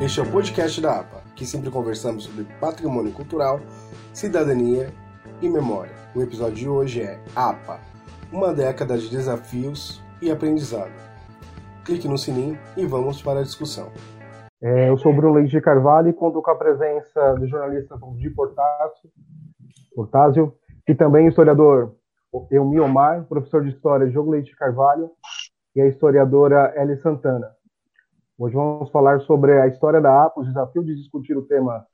Este é o podcast da APA, que sempre conversamos sobre patrimônio cultural, cidadania e memória. O episódio de hoje é APA, uma década de desafios e aprendizado. Clique no sininho e vamos para a discussão. É, eu sou Bruno Leite de Carvalho e conto com a presença do jornalista de Portásio, e também historiador Elmi Omar, professor de História Jogo Leite de Carvalho e a historiadora Ellie Santana. Hoje vamos falar sobre a história da APA, o desafio de discutir o tema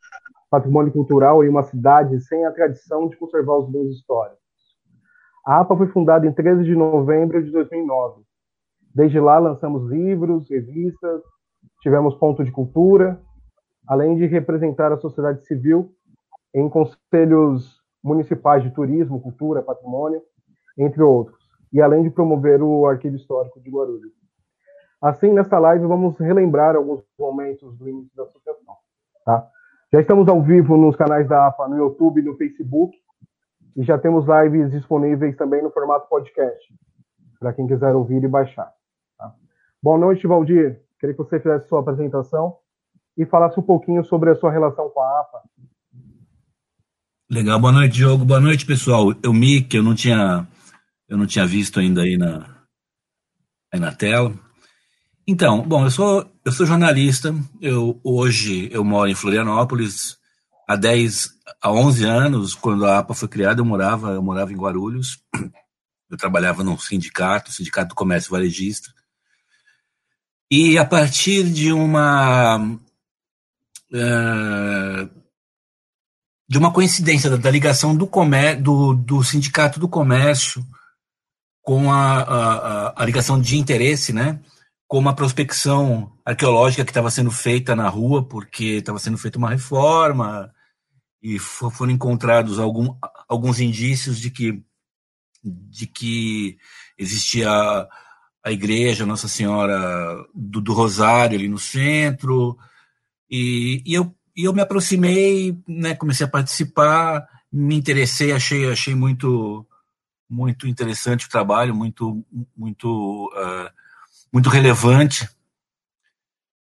patrimônio cultural em uma cidade sem a tradição de conservar os bens históricos. A APA foi fundada em 13 de novembro de 2009. Desde lá lançamos livros, revistas, tivemos ponto de cultura, além de representar a sociedade civil em conselhos municipais de turismo, cultura, patrimônio, entre outros, e além de promover o arquivo histórico de Guarulhos. Assim, nesta live, vamos relembrar alguns momentos do início da associação. Tá? Já estamos ao vivo nos canais da APA, no YouTube e no Facebook, e já temos lives disponíveis também no formato podcast, para quem quiser ouvir e baixar. Tá? Boa noite, Valdir. Queria que você fizesse sua apresentação e falasse um pouquinho sobre a sua relação com a APA. Legal, boa noite, Diogo. Boa noite, pessoal. Eu me que eu não tinha eu não tinha visto ainda aí na aí na tela. Então, bom, eu sou, eu sou jornalista, eu, hoje eu moro em Florianópolis, há 10, há 11 anos, quando a APA foi criada, eu morava, eu morava em Guarulhos, eu trabalhava num sindicato, Sindicato do Comércio Varejista, e a partir de uma uh, de uma coincidência da, da ligação do, comér do, do Sindicato do Comércio com a, a, a ligação de interesse, né, com uma prospecção arqueológica que estava sendo feita na rua, porque estava sendo feita uma reforma e foram encontrados algum, alguns indícios de que, de que existia a igreja Nossa Senhora do, do Rosário ali no centro, e, e, eu, e eu me aproximei, né, comecei a participar, me interessei, achei, achei muito, muito interessante o trabalho, muito, muito uh, muito relevante.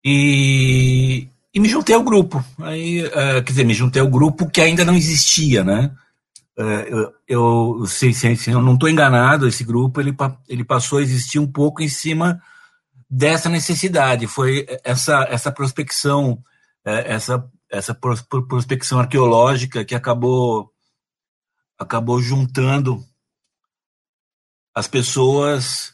E, e me juntei ao grupo. Aí, uh, quer dizer, me juntei ao grupo que ainda não existia, né? Uh, eu, eu, se, se, eu não estou enganado, esse grupo ele, ele passou a existir um pouco em cima dessa necessidade. Foi essa, essa prospecção, uh, essa, essa prospecção arqueológica que acabou, acabou juntando as pessoas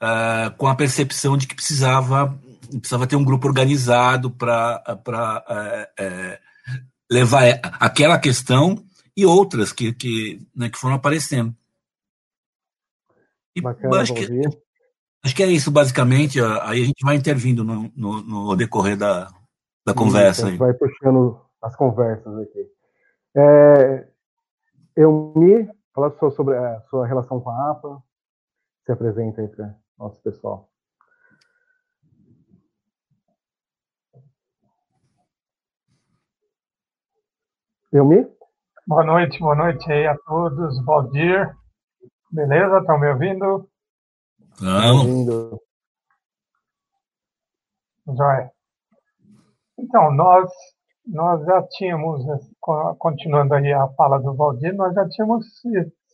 uh, com a percepção de que precisava, precisava ter um grupo organizado para uh, uh, levar aquela questão e outras que, que, né, que foram aparecendo. E Bacana, acho, que, acho que é isso, basicamente. Aí a gente vai intervindo no, no, no decorrer da, da conversa. a gente vai puxando as conversas aqui. É, eu me fala sobre a sua relação com a APA, se apresenta aí para nosso pessoal. me? Boa noite, boa noite aí a todos. Valdir, beleza? Estão me ouvindo? Estão. ouvindo. Joia. Então, nós, nós já tínhamos, continuando aí a fala do Valdir, nós já tínhamos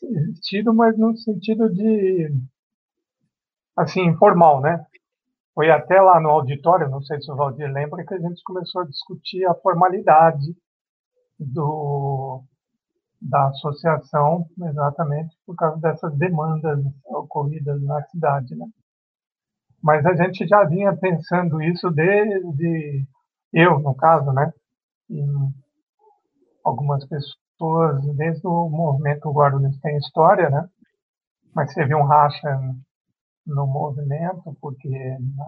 existido, mas no sentido de assim, informal, né? Foi até lá no auditório, não sei se o Valdir lembra, que a gente começou a discutir a formalidade do, da associação, exatamente por causa dessas demandas ocorridas na cidade, né? Mas a gente já vinha pensando isso desde eu, no caso, né? E algumas pessoas, desde o movimento Guarulhos tem história, né? Mas teve um racha no movimento, porque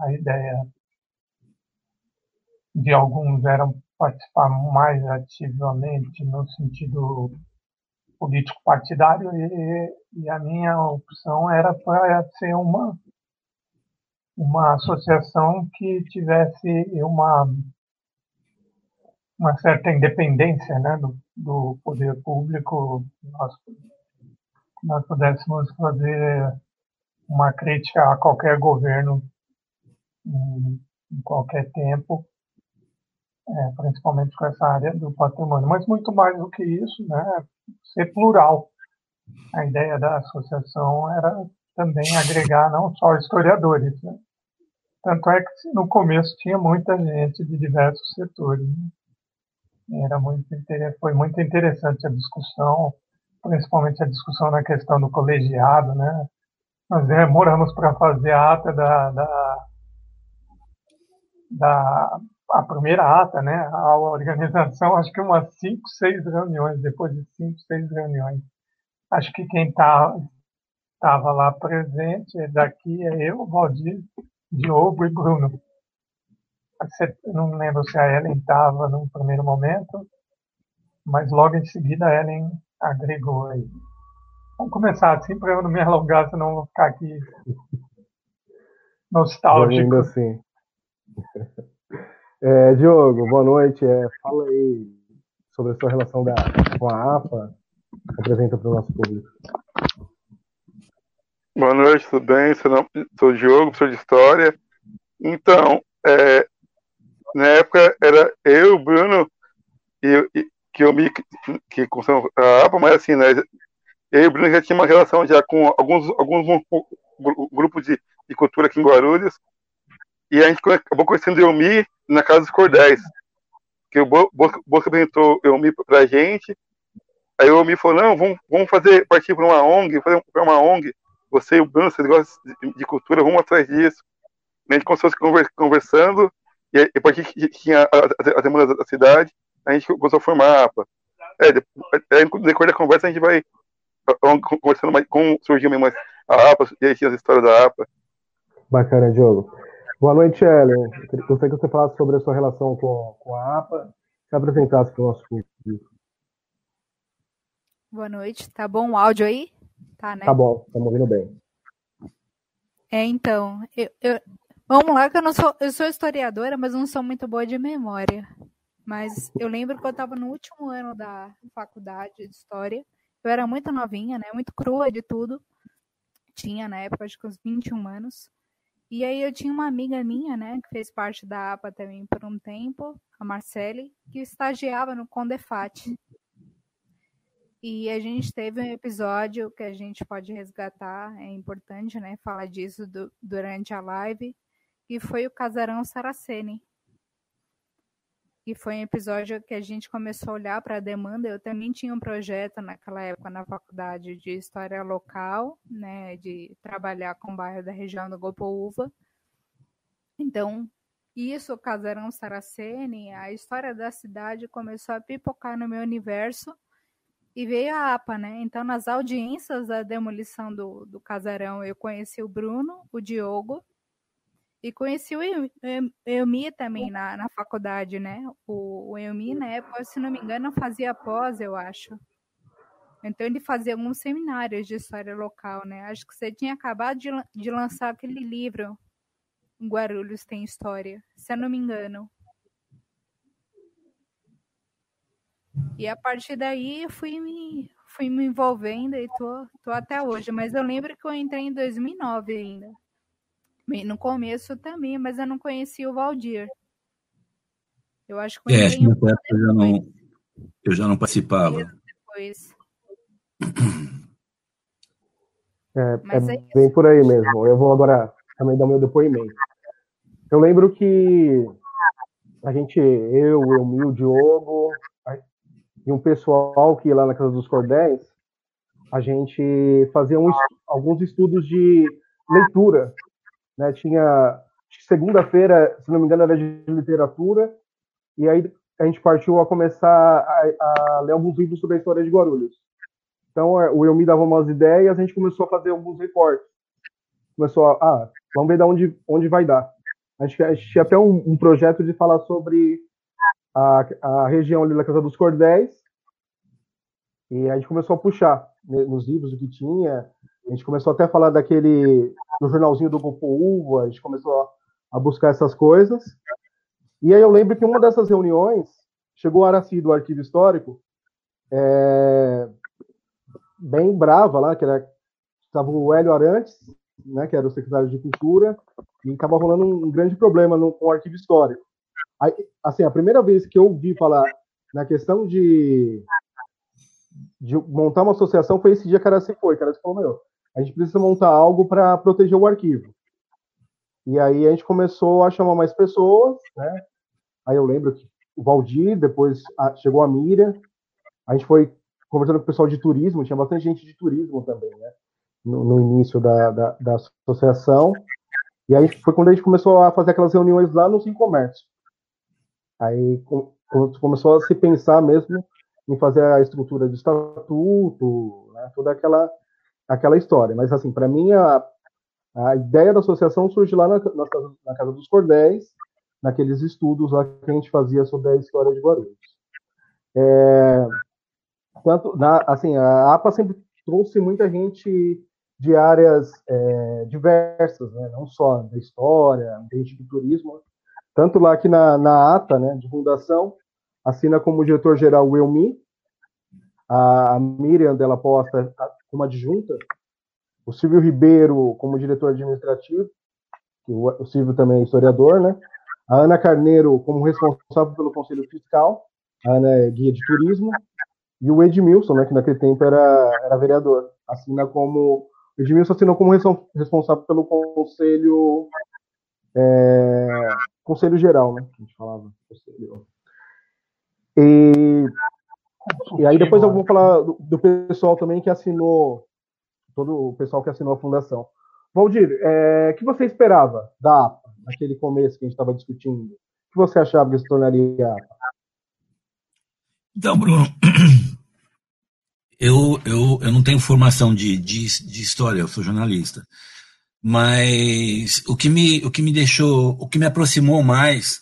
a ideia de alguns era participar mais ativamente no sentido político partidário e, e a minha opção era para ser uma uma associação que tivesse uma uma certa independência né, do, do poder público, nós, nós pudéssemos fazer uma crítica a qualquer governo em, em qualquer tempo é, principalmente com essa área do patrimônio. Mas muito mais do que isso, né, ser plural. A ideia da associação era também agregar não só historiadores. Né? Tanto é que no começo tinha muita gente de diversos setores. Né? Era muito, foi muito interessante a discussão, principalmente a discussão na questão do colegiado. Né? Nós demoramos para fazer a ata da, da, da a primeira ata, né, a organização, acho que umas cinco, seis reuniões, depois de cinco, seis reuniões. Acho que quem estava tá, lá presente daqui é eu, Valdir, Diogo e Bruno. Não lembro se a Ellen estava no primeiro momento, mas logo em seguida a Ellen agregou aí. Vamos começar assim para eu não me alongar, senão vou ficar aqui nostálgico. Ainda assim. É, Diogo, boa noite. É, fala aí sobre a sua relação da, com a APA. Apresenta para o nosso público. Boa noite, tudo bem? Sou o Diogo, professor de História. Então, é, na época era eu, o Bruno, e, e, que eu me que construímos a APA, mas assim, né, eu e o Bruno já tinha uma relação já com alguns, alguns grupos de, de cultura aqui em Guarulhos, e a gente acabou conhecendo o Elmi na Casa dos Cordéis, que o Bosco, Bosco apresentou o Elmi pra gente, aí o Elmi falou, não, vamos, vamos fazer, partir para uma ONG, fazer uma ONG, você e o Bruno, vocês gostam de, de cultura, vamos atrás disso. E a gente começou conversando, e a partir que tinha as demandas da cidade, a gente começou a formar a APA. É, depois, depois da conversa a gente vai conversando mais como surgiu mesmo a APA e as histórias da APA. Bacana, Diogo. Boa noite, Ellen. Gostaria que você falasse sobre a sua relação com, com a APA e apresentasse para o nosso público. Boa noite. Tá bom o áudio aí? Tá, né? Tá bom, estamos ouvindo bem. É, então, eu, eu, vamos lá, que eu não sou, eu sou historiadora, mas não sou muito boa de memória. Mas eu lembro que eu estava no último ano da faculdade de História. Eu era muito novinha, né? Muito crua de tudo. Tinha, na época, acho que uns 21 anos. E aí eu tinha uma amiga minha, né, que fez parte da APA também por um tempo, a Marcele, que estagiava no Condefat. E a gente teve um episódio que a gente pode resgatar, é importante, né, falar disso do, durante a live, que foi o Casarão Saraceni que foi um episódio que a gente começou a olhar para a demanda. Eu também tinha um projeto naquela época na faculdade de história local, né, de trabalhar com o bairro da região do Gopoúva. Então, isso, o Casarão Saraceni, a história da cidade começou a pipocar no meu universo e veio a APA, né? Então, nas audiências da demolição do, do casarão, eu conheci o Bruno, o Diogo e conheci o Elmi também na, na faculdade, né? O, o Elmi, na época, se não me engano, fazia pós, eu acho. Então ele fazia alguns seminários de história local, né? Acho que você tinha acabado de, de lançar aquele livro, Guarulhos tem História, se eu não me engano. E a partir daí eu fui me, fui me envolvendo e tô, tô até hoje. Mas eu lembro que eu entrei em 2009 ainda. No começo também, mas eu não conhecia o Valdir. Eu acho que é, nessa época eu já, não, eu já não participava. Depois. É, é, é bem por aí mesmo. Eu vou agora também dar meu depoimento. Eu lembro que a gente, eu, o Emil, o Diogo e um pessoal que lá na Casa dos Cordéis, a gente fazia um, alguns estudos de leitura né? Tinha segunda-feira, se não me engano, era de literatura, e aí a gente partiu a começar a, a ler alguns livros sobre a história de Guarulhos. Então, é, o eu me dava umas ideias, a gente começou a fazer alguns reportes. Começou a, ah, vamos ver de onde, onde vai dar. A gente, a gente tinha até um, um, projeto de falar sobre a, a região ali da Casa dos Cordéis, e a gente começou a puxar né, nos livros o que tinha, a gente começou até a falar daquele do jornalzinho do Uva, a gente começou a, buscar essas coisas. E aí eu lembro que uma dessas reuniões chegou a Araci do Arquivo Histórico, é, bem brava lá, que era estava o Hélio Arantes, né, que era o secretário de Cultura, e estava rolando um, um grande problema no, com o Arquivo Histórico. Aí, assim, a primeira vez que eu ouvi falar na questão de, de montar uma associação foi esse dia que a Araci foi. Que a Araci falou, meu, a gente precisa montar algo para proteger o arquivo. E aí a gente começou a chamar mais pessoas, né? Aí eu lembro que o Valdir, depois a, chegou a Miriam, a gente foi conversando com o pessoal de turismo, tinha bastante gente de turismo também, né? No, no início da, da, da, associação. E aí foi quando a gente começou a fazer aquelas reuniões lá no Sim Comércio. Aí com, começou a se pensar mesmo em fazer a estrutura de estatuto, né? toda aquela, aquela história. Mas, assim, para mim, a, a ideia da associação surge lá na, na, casa, na Casa dos Cordéis, naqueles estudos lá que a gente fazia sobre a história de Guarulhos. É, tanto, na, assim, a APA sempre trouxe muita gente de áreas é, diversas, né? não só da história, gente do turismo, tanto lá que na, na ata né, de fundação, assina como diretor-geral o Elmi, a, Miriam Della Posta como adjunta, o Silvio Ribeiro como diretor administrativo, o Silvio também é historiador, né? A Ana Carneiro como responsável pelo Conselho Fiscal, a Ana é guia de turismo, e o Edmilson, né, que naquele tempo era, era vereador, assina como Edmilson assinou como responsável pelo Conselho é, Conselho Geral, né? A gente falava. Conselho. E, e aí depois eu vou falar do, do, pessoal também que assinou, todo o pessoal que assinou a fundação. Valdir, é, o que você esperava da APA, naquele começo que a gente estava discutindo? O que você achava que se tornaria a APA? Então, Bruno, eu, eu, eu não tenho formação de, de, de história, eu sou jornalista. Mas o que me, o que me deixou, o que me aproximou mais,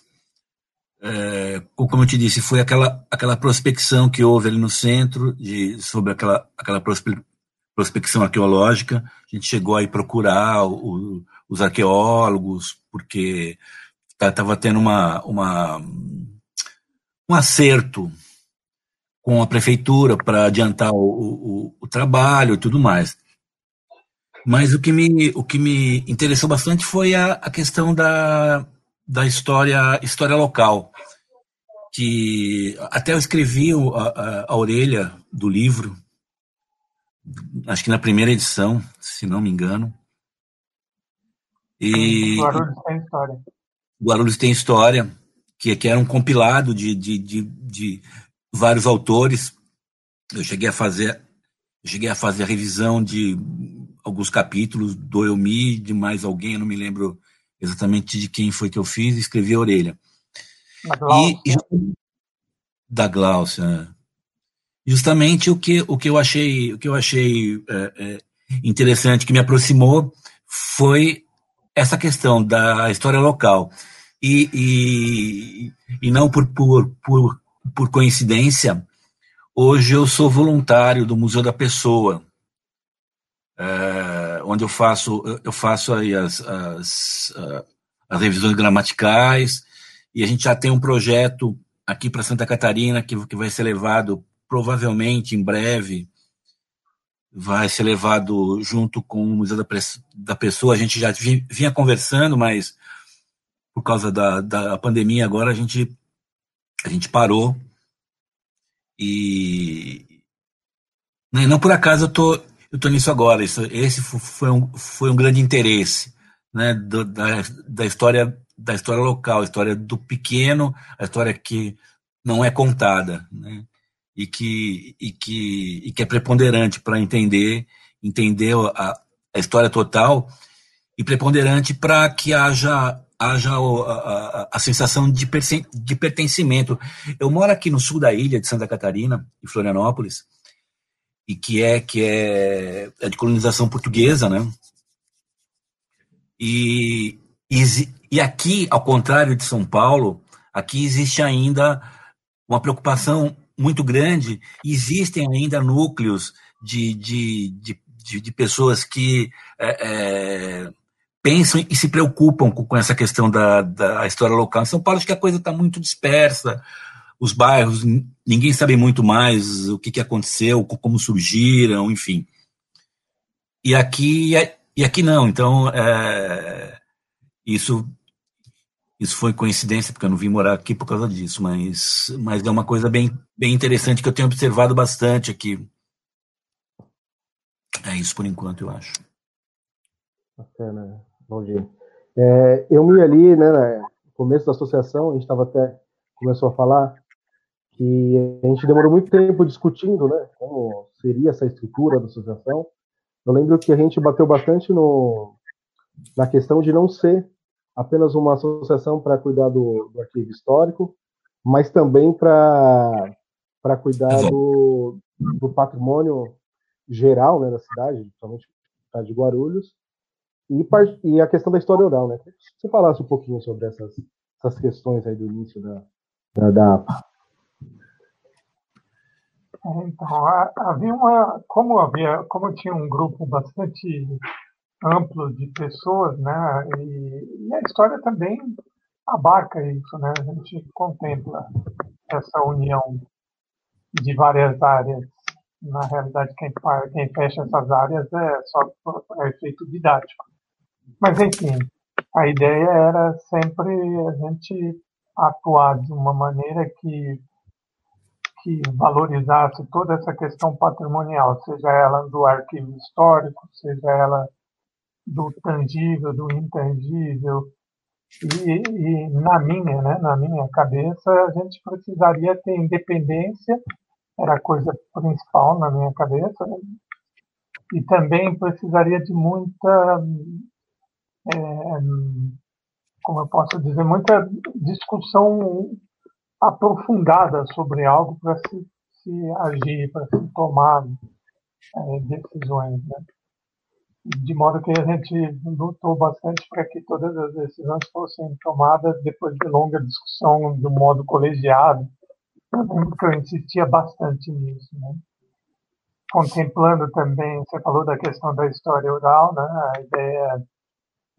é, como eu te disse, foi aquela, aquela prospecção que houve ali no centro, de, sobre aquela, aquela prospecção arqueológica. A gente chegou aí procurar o, os arqueólogos, porque estava tendo uma, uma, um acerto com a prefeitura para adiantar o, o, o, trabalho e tudo mais. Mas o que me, o que me interessou bastante foi a, a questão da, da história, história local. Que até eu escrevi a, a, a orelha do livro, acho que na primeira edição, se não me engano. E Guarulhos tem história. Guarulhos tem história, que, que era um compilado de, de, de, de vários autores. Eu cheguei a fazer, cheguei a fazer a revisão de alguns capítulos do Elmi, de mais alguém, eu não me lembro exatamente de quem foi que eu fiz, escrevi a orelha. E, e, da Glaucia. É. Justamente o que, o que eu achei, o que eu achei é, é, interessante, que me aproximou, foi essa questão da história local. E, e, e não por, por, por, por coincidência, hoje eu sou voluntário do Museu da Pessoa, onde eu faço eu faço aí as, as, as revisões gramaticais e a gente já tem um projeto aqui para Santa Catarina que, que vai ser levado provavelmente em breve vai ser levado junto com o Museu da, da Pessoa. A gente já vinha conversando, mas por causa da, da pandemia agora a gente a gente parou e não por acaso eu tô eu estou nisso agora. Isso, esse foi um, foi um grande interesse né, do, da, da, história da história local, a história do pequeno, a história que não é contada, né, e que e que e que é preponderante para entender entender a, a história total e preponderante para que haja haja a, a, a, sensação de, de pertencimento. Eu moro aqui no sul da ilha de Santa Catarina, em Florianópolis, e que é que é, é de colonização portuguesa, né? E, e, e aqui, ao contrário de São Paulo, aqui existe ainda uma preocupação muito grande. Existem ainda núcleos de, de, de, de, de pessoas que é, é, pensam e se preocupam com, com essa questão da, da história local. Em São Paulo, acho que a coisa está muito dispersa os bairros, ninguém sabe muito mais o que, que aconteceu, como surgiram, enfim. E aqui, e aqui não, então é, isso isso foi coincidência, porque eu não vim morar aqui por causa disso, mas, mas é uma coisa bem, bem interessante que eu tenho observado bastante aqui. É isso por enquanto, eu acho. Bacana, dia. É, eu me ali, né, no começo da associação, a gente estava até, começou a falar que a gente demorou muito tempo discutindo, né, como seria essa estrutura da associação. Eu lembro que a gente bateu bastante no, na questão de não ser apenas uma associação para cuidar do, do, arquivo histórico, mas também para cuidar do, do patrimônio geral né, da cidade, principalmente de Guarulhos, e, e, a questão da história oral. Né? Se você falasse um pouquinho sobre essas, essas questões aí do início da, da, da APA. Então, havia uma, como havia, como tinha um grupo bastante amplo de pessoas, né? E, e, a história também abarca isso, né? A gente contempla essa união de várias áreas. Na realidade, quem, quem fecha essas áreas é só é efeito didático. Mas, enfim, a ideia era sempre a gente atuar de uma maneira que que valorizasse toda essa questão patrimonial, seja ela do arquivo histórico, seja ela do tangível, do intangível. E, e, na minha, né, na minha cabeça, a gente precisaria ter independência, era a coisa principal na minha cabeça, e também precisaria de muita, é, como eu posso dizer, muita discussão aprofundada sobre algo para se, se agir, para se tomar é, decisões. Né? de modo que a gente lutou bastante para que todas as decisões fossem tomadas depois de longa discussão de um modo colegiado. Eu lembro que eu insistia bastante nisso. Né? Contemplando também, você falou da questão da história oral, né? a ideia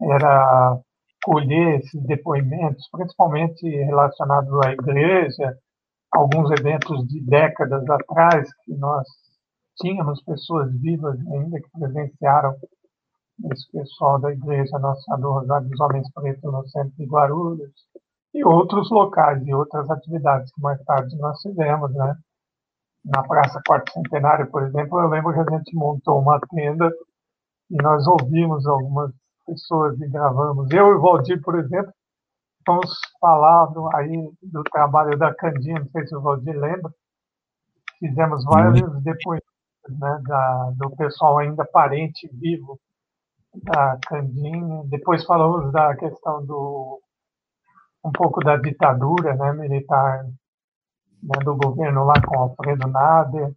era colher esses depoimentos, principalmente relacionados à igreja, alguns eventos de décadas atrás que nós tínhamos pessoas vivas ainda que presenciaram esse pessoal da Igreja Nossa Senhora dos Homens Pretos no centro de Guarulhos, e outros locais e outras atividades que mais tarde nós fizemos, né? Na Praça Quarto Centenário, por exemplo, eu lembro que a gente montou uma tenda e nós ouvimos algumas pessoas e gravamos. Eu e o Valdir, por exemplo, vamos falar do, aí do trabalho da Candinha, não sei se o Valdir lembra, fizemos vários depoimentos né, da, do pessoal ainda parente vivo da Candinha. Depois falamos da questão do um pouco da ditadura né, militar né, do governo lá com Alfredo Nader.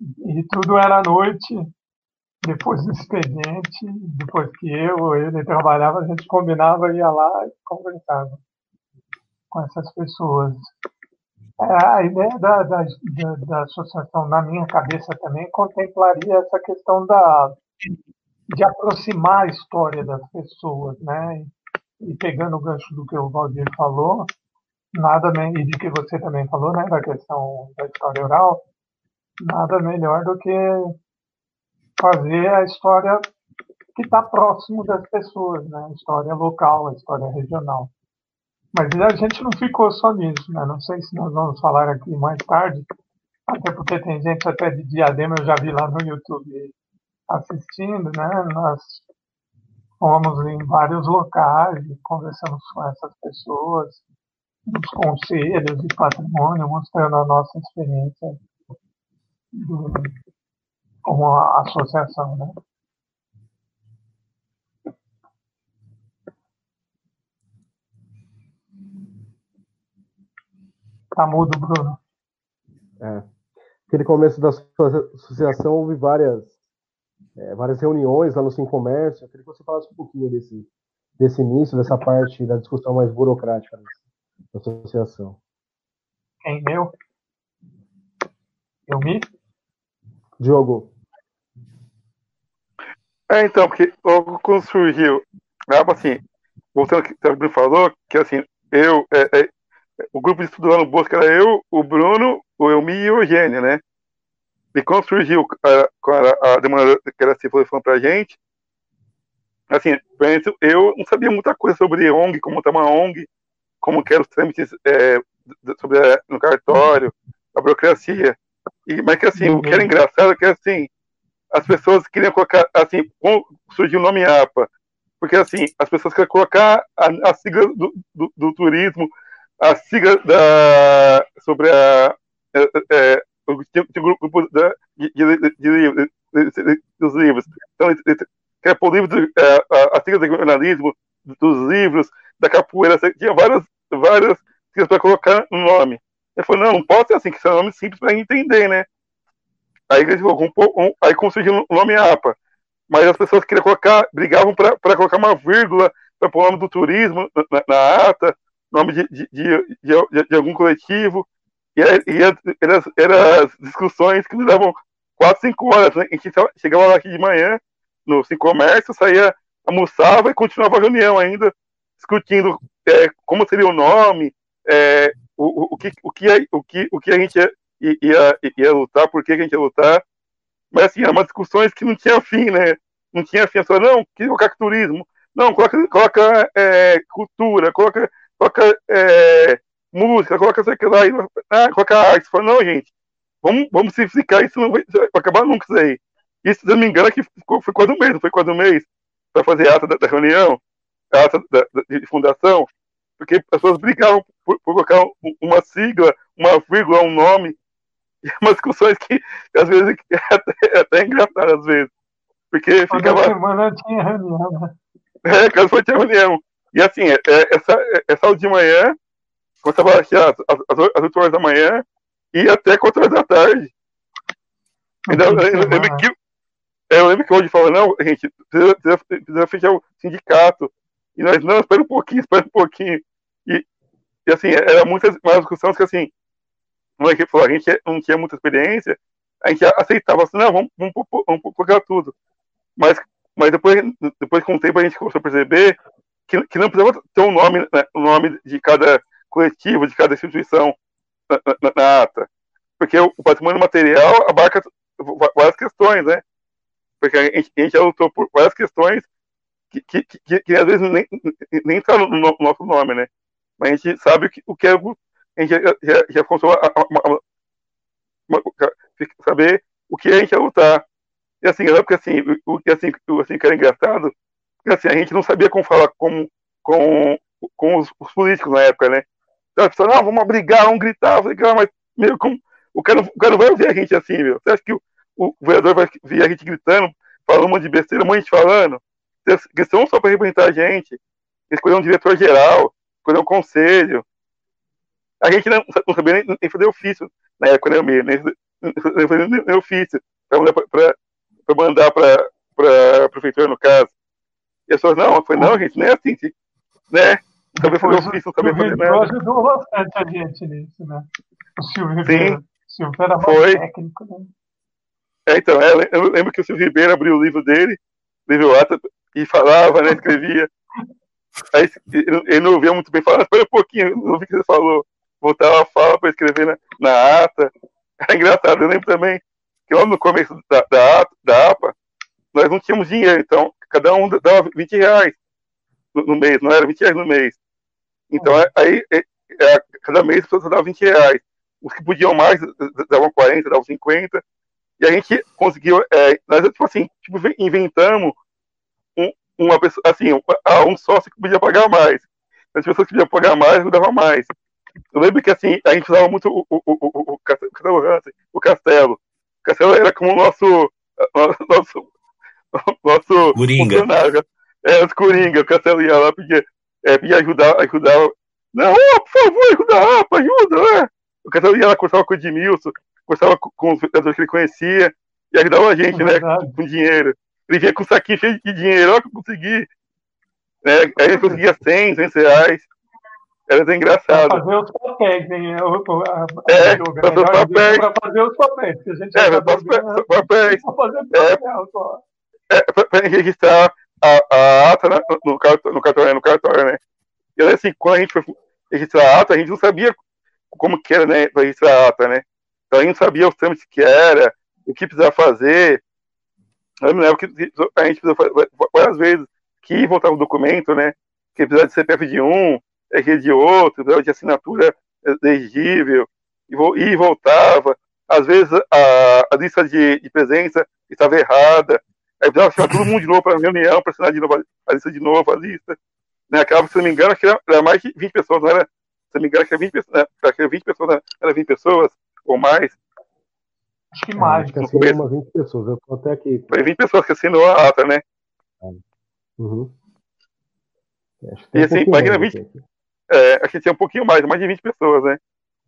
E tudo era à noite, depois do expediente, depois que eu ele trabalhava, a gente combinava, ia lá e conversava com essas pessoas. É, a ideia da, da, da, da associação, na minha cabeça também, contemplaria essa questão da de aproximar a história das pessoas, né? E, pegando o gancho do que o Valdir falou, nada e de que você também falou, né, da questão da história oral, nada melhor do que fazer a história que está próximo das pessoas, né? A história local, a história regional. Mas a gente não ficou só nisso, né? Não sei se nós vamos falar aqui mais tarde, até porque tem gente até de Diadema, eu já vi lá no YouTube assistindo, né? Nós fomos em vários locais e conversamos com essas pessoas, nos conselhos de patrimônio, mostrando a nossa experiência do, como a associação, né? Tá mudo, Bruno. É. Aquele começo da associação houve várias é, várias reuniões lá no Sim Comércio. Eu queria que você falasse um pouquinho desse, desse início, dessa parte da discussão mais burocrática da associação. Quem, meu? Eu me? Diogo. É, então, porque logo quando surgiu, assim, voltando ao que o Bruno falou, que assim, eu, é, é, o grupo de estudo lá no Bosque era eu, o Bruno, o Elmi e o Eugênio, né? E quando surgiu a, a, a demanda que era se falando para a gente, assim, eu não sabia muita coisa sobre ONG, como tá uma ONG, como que eram os trâmites é, sobre a, no cartório, a burocracia. E, mas que assim, o que era uhum. engraçado é que assim, as pessoas queriam colocar, assim, surgiu o nome APA, porque assim, as pessoas queriam colocar a, a sigla do, do, do, turismo, a sigla da, sobre a, é, é, o grupo da, de, de, de, de, dos livros. Então, que é por livro do, é, a, a sigla do jornalismo, dos livros, da capoeira, tinha várias, várias para colocar no nome. Ele falou, não, não pode ser assim, que é um nome simples para entender, né? Aí ele colocou um, um, aí conseguiu o nome APA. Mas as pessoas queriam colocar, brigavam para colocar uma vírgula para o nome do turismo na, na ata, nome de, de, de, de, algum coletivo. E, e eram era as discussões que levavam quatro, cinco horas. Né? A gente chegava lá aqui de manhã, no Sem Comércio, saía, almoçava e continuava a reunião ainda, discutindo é, como seria o nome, é, o, o, que, o, que, o, que, o que a gente ia, ia lutar, por que a gente ia lutar. Mas assim, eram umas discussões que não tinha fim, né? Não tinha fim. Só, não, que colocar turismo. Não, coloca, coloca é, cultura, coloca, coloca é, música, coloca sei lá, ah, coloca arte. Falou, não, gente, vamos, vamos simplificar isso, não vai, vai acabar nunca isso aí. Isso, se não me engano, é que ficou, foi quase um mês, não foi quase um mês, para fazer a ata da, da reunião, a ata da, da, de fundação, porque as pessoas brigavam por, por colocar uma sigla, uma vírgula, um nome, e umas discussões que às vezes é até, é até engraçado, às vezes. Porque Quando ficava. semana tinha reunião, né? É, cada semana tinha reunião. E assim, é, é essa, essa aula de manhã, começava às, às, às 8 horas da manhã e até 4 horas da tarde. Então, eu, eu, lembro que, eu lembro que hoje falou, não, gente, precisa, precisa, precisa fechar o sindicato. E nós, não, espera um pouquinho, espera um pouquinho. E, e assim, era muitas mais discussões que assim, não que falou, a gente não tinha muita experiência, a gente aceitava assim, não, vamos, vamos, vamos colocar tudo. Mas, mas depois, depois, com o tempo, a gente começou a perceber que, que não precisava ter um nome, né, um nome de cada coletivo, de cada instituição na, na, na ata. Porque o, o, patrimônio material abarca várias questões, né? Porque a gente, a gente já lutou por várias questões que, que, que, que, às vezes nem, nem tá no, no, nosso nome, né? Mas a gente sabe o que, o que é. A gente já, já, já começou a, a, a, a, saber o que a gente ia lutar. E assim, porque assim, o que assim, assim, que era engraçado, porque assim, a gente não sabia como falar com, com, com os, os políticos na época, né? Então as pessoas, não, vamos brigar, vamos gritar, falei, mas meu, como, o, cara, o cara não vai ouvir a gente assim, meu. Você acha que o, o vereador vai ver a gente gritando, falando um monte de besteira, um monte de falando? Eles são só para representar a gente, escolher um diretor-geral, escolher um conselho. A gente não, não sabia nem, nem fazer ofício na época, né, nem, nem, nem fazer nem ofício para mandar para a prefeitura, no caso. E as pessoas, não, foi não, gente, não é assim, né? Sabia fazer ofício, não sabia fazer nada. ajudou bastante a gente nisso, né? O Silvio Ribeiro. Sim, o Silvio era mais foi. técnico, né? É, então, é, eu lembro que o Silvio Ribeiro abriu o livro dele, livro Ata, e falava, né, escrevia. Aí ele não ouvia muito bem, falava, espera um pouquinho, não ouvi o que você falou. Voltava a fala para escrever na, na ata. É engraçado, eu lembro também que lá no começo da, da, da APA, nós não tínhamos dinheiro, então cada um dava 20 reais no, no mês, não era 20 reais no mês. Então aí, é, é, cada mês as pessoas davam 20 reais. Os que podiam mais davam 40, davam 50. E a gente conseguiu, é, nós, tipo assim, tipo, inventamos um, uma pessoa, assim, um, um sócio que podia pagar mais. As pessoas que podiam pagar mais, davam mais. Eu lembro que, assim, a gente usava muito o, o, o, o, Castelo Hansen, o Castelo. O Castelo era como o nosso, nosso, nosso Coringa. É, os Coringa, o Castelo ia lá, pedia, é, pedia ajudar, ajudar. Não, oh, por favor, ajuda a APA, ajuda, né? O Castelo ia lá, conversava com o Edmilson, conversava com, com os vereadores que ele conhecia, e ajudava a gente, né, com dinheiro. Ele vinha com um saquinho cheio de dinheiro, olha que eu consegui. Né? Aí ele conseguia 100, 100 reais. Era até engraçado. Pra fazer os papéis, hein? Eu, a, é, a, fazer os papéis. Pra fazer os papéis. A gente é, os papéis. Pra fazer é, papel, só. É, pra, pra registrar a, a ata né, no, no, cartório, no cartório, né? E assim, quando a gente foi registrar a ata, a gente não sabia como que era, né, pra registrar a ata, né? Então a gente não sabia os trâmites que era, o que precisava fazer. Eu me lembro que a gente precisou fazer várias vezes que voltar o documento, né? Que precisava de CPF de um, RG de outro, precisava de assinatura elegível, e voltava. Às vezes a, a lista de, de, presença estava errada. Aí precisava chamar todo mundo de novo para a reunião, para assinar de novo a lista de novo, a lista. Né? Acaba, se não me engano, acho que era, era mais de 20 pessoas, não era? Se não me engano, acho que era 20, né? acho que era 20 pessoas, né? era 20 pessoas ou mais. Acho que mais. Acho que assinou umas 20 pessoas, eu tô até aqui. Foi 20 pessoas que assinou a ata, né? Uhum. E assim, imagina 20. É, que tinha um pouquinho mais, mais de 20 pessoas, né?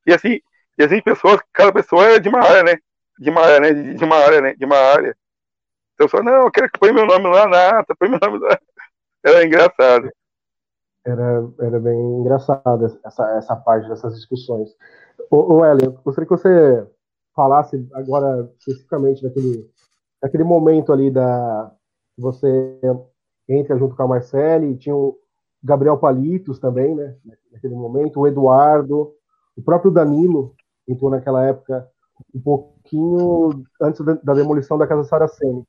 E assim, e as 20 pessoas, cada pessoa é de uma área, né? De uma área, né? De, de uma área, né? De uma área. Então eu só, não, eu quero que põe meu nome lá na ata, põe meu nome lá. Era engraçado. Era, era bem engraçado essa, essa parte dessas discussões. Ô, ô Ellen, gostaria que você falasse agora especificamente daquele, daquele momento ali da você entra junto com a Marcele, tinha o Gabriel Palitos também, né? Naquele momento, o Eduardo, o próprio Danilo entrou naquela época um pouquinho antes da, demolição da Casa Saraceni.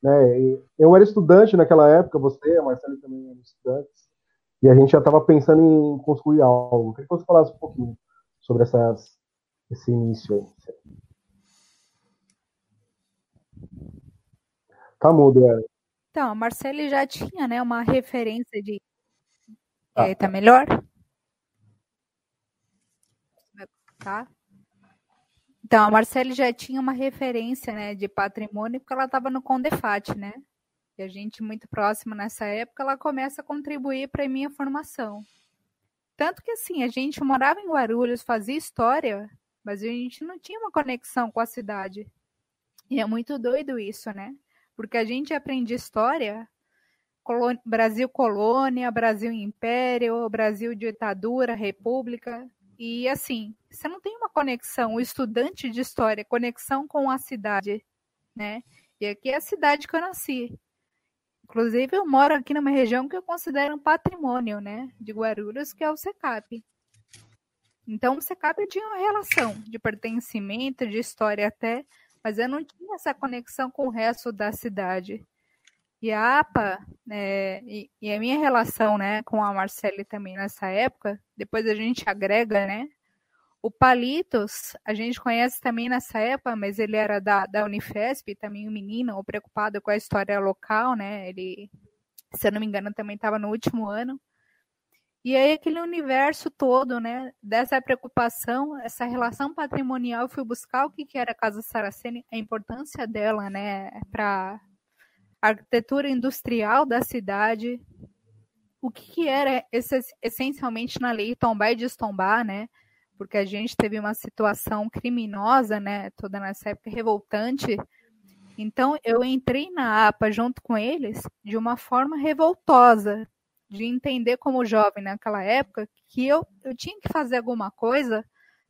Né? eu era estudante naquela época, você, a Marcele também eram estudantes, e a gente já estava pensando em construir algo. Queria que você falasse um pouquinho sobre essas, esse início aí. Tá mudo, é. Então, a Marcele já tinha, né, uma referência de. Ah. Tá melhor? Tá? Então, a Marcele já tinha uma referência, né, de patrimônio, porque ela estava no Condefat, né? E a gente muito próximo nessa época, ela começa a contribuir para a minha formação. Tanto que assim, a gente morava em Guarulhos, fazia história, mas a gente não tinha uma conexão com a cidade. E é muito doido isso, né? Porque a gente aprende história, Brasil colônia, Brasil império, Brasil ditadura, república, e assim, você não tem uma conexão, o estudante de história, conexão com a cidade, né? E aqui é a cidade que eu nasci. Inclusive, eu moro aqui numa região que eu considero um patrimônio, né? De Guarulhos, que é o SECAP. Então, o SECAP tinha uma relação de pertencimento, de história até, mas eu não tinha essa conexão com o resto da cidade. E a APA, é, e, e, a minha relação né, com a Marcele também nessa época, depois a gente agrega, né? O Palitos, a gente conhece também nessa época, mas ele era da, da Unifesp, também um menino, preocupado com a história local, né? Ele, se eu não me engano, também estava no último ano. E aí aquele universo todo, né, dessa preocupação, essa relação patrimonial, eu fui buscar o que, que era a Casa Saraceni, a importância dela, né, para arquitetura industrial da cidade, o que, que era essencialmente na lei tombar e destombar, né? Porque a gente teve uma situação criminosa, né? Toda nessa época revoltante. Então eu entrei na APA junto com eles de uma forma revoltosa, de entender como jovem naquela época que eu, eu tinha que fazer alguma coisa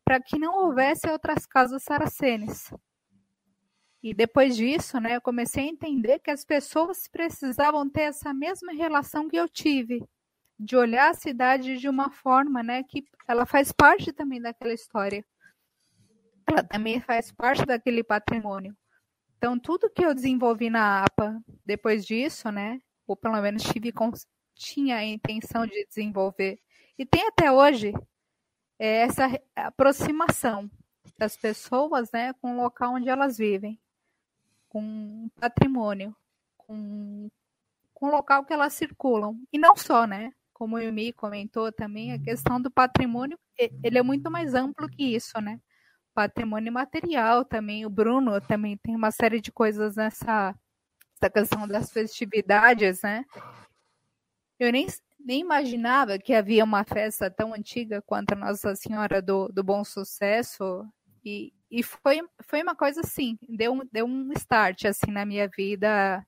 para que não houvesse outras casas saracenes. E depois disso, né, eu comecei a entender que as pessoas precisavam ter essa mesma relação que eu tive, de olhar a cidade de uma forma, né, que ela faz parte também daquela história. Ela também faz parte daquele patrimônio. Então, tudo que eu desenvolvi na APA depois disso, né, ou pelo menos tive tinha a intenção de desenvolver, e tem até hoje, é essa aproximação das pessoas, né, com o local onde elas vivem com patrimônio, com, com o local que elas circulam. E não só, né? Como o Yumi comentou também, a questão do patrimônio, ele é muito mais amplo que isso, né? Patrimônio material também, o Bruno também tem uma série de coisas nessa, nessa questão das festividades, né? Eu nem, nem imaginava que havia uma festa tão antiga quanto a Nossa Senhora do, do Bom Sucesso, e, e foi, foi uma coisa assim, deu, deu um start assim na minha vida,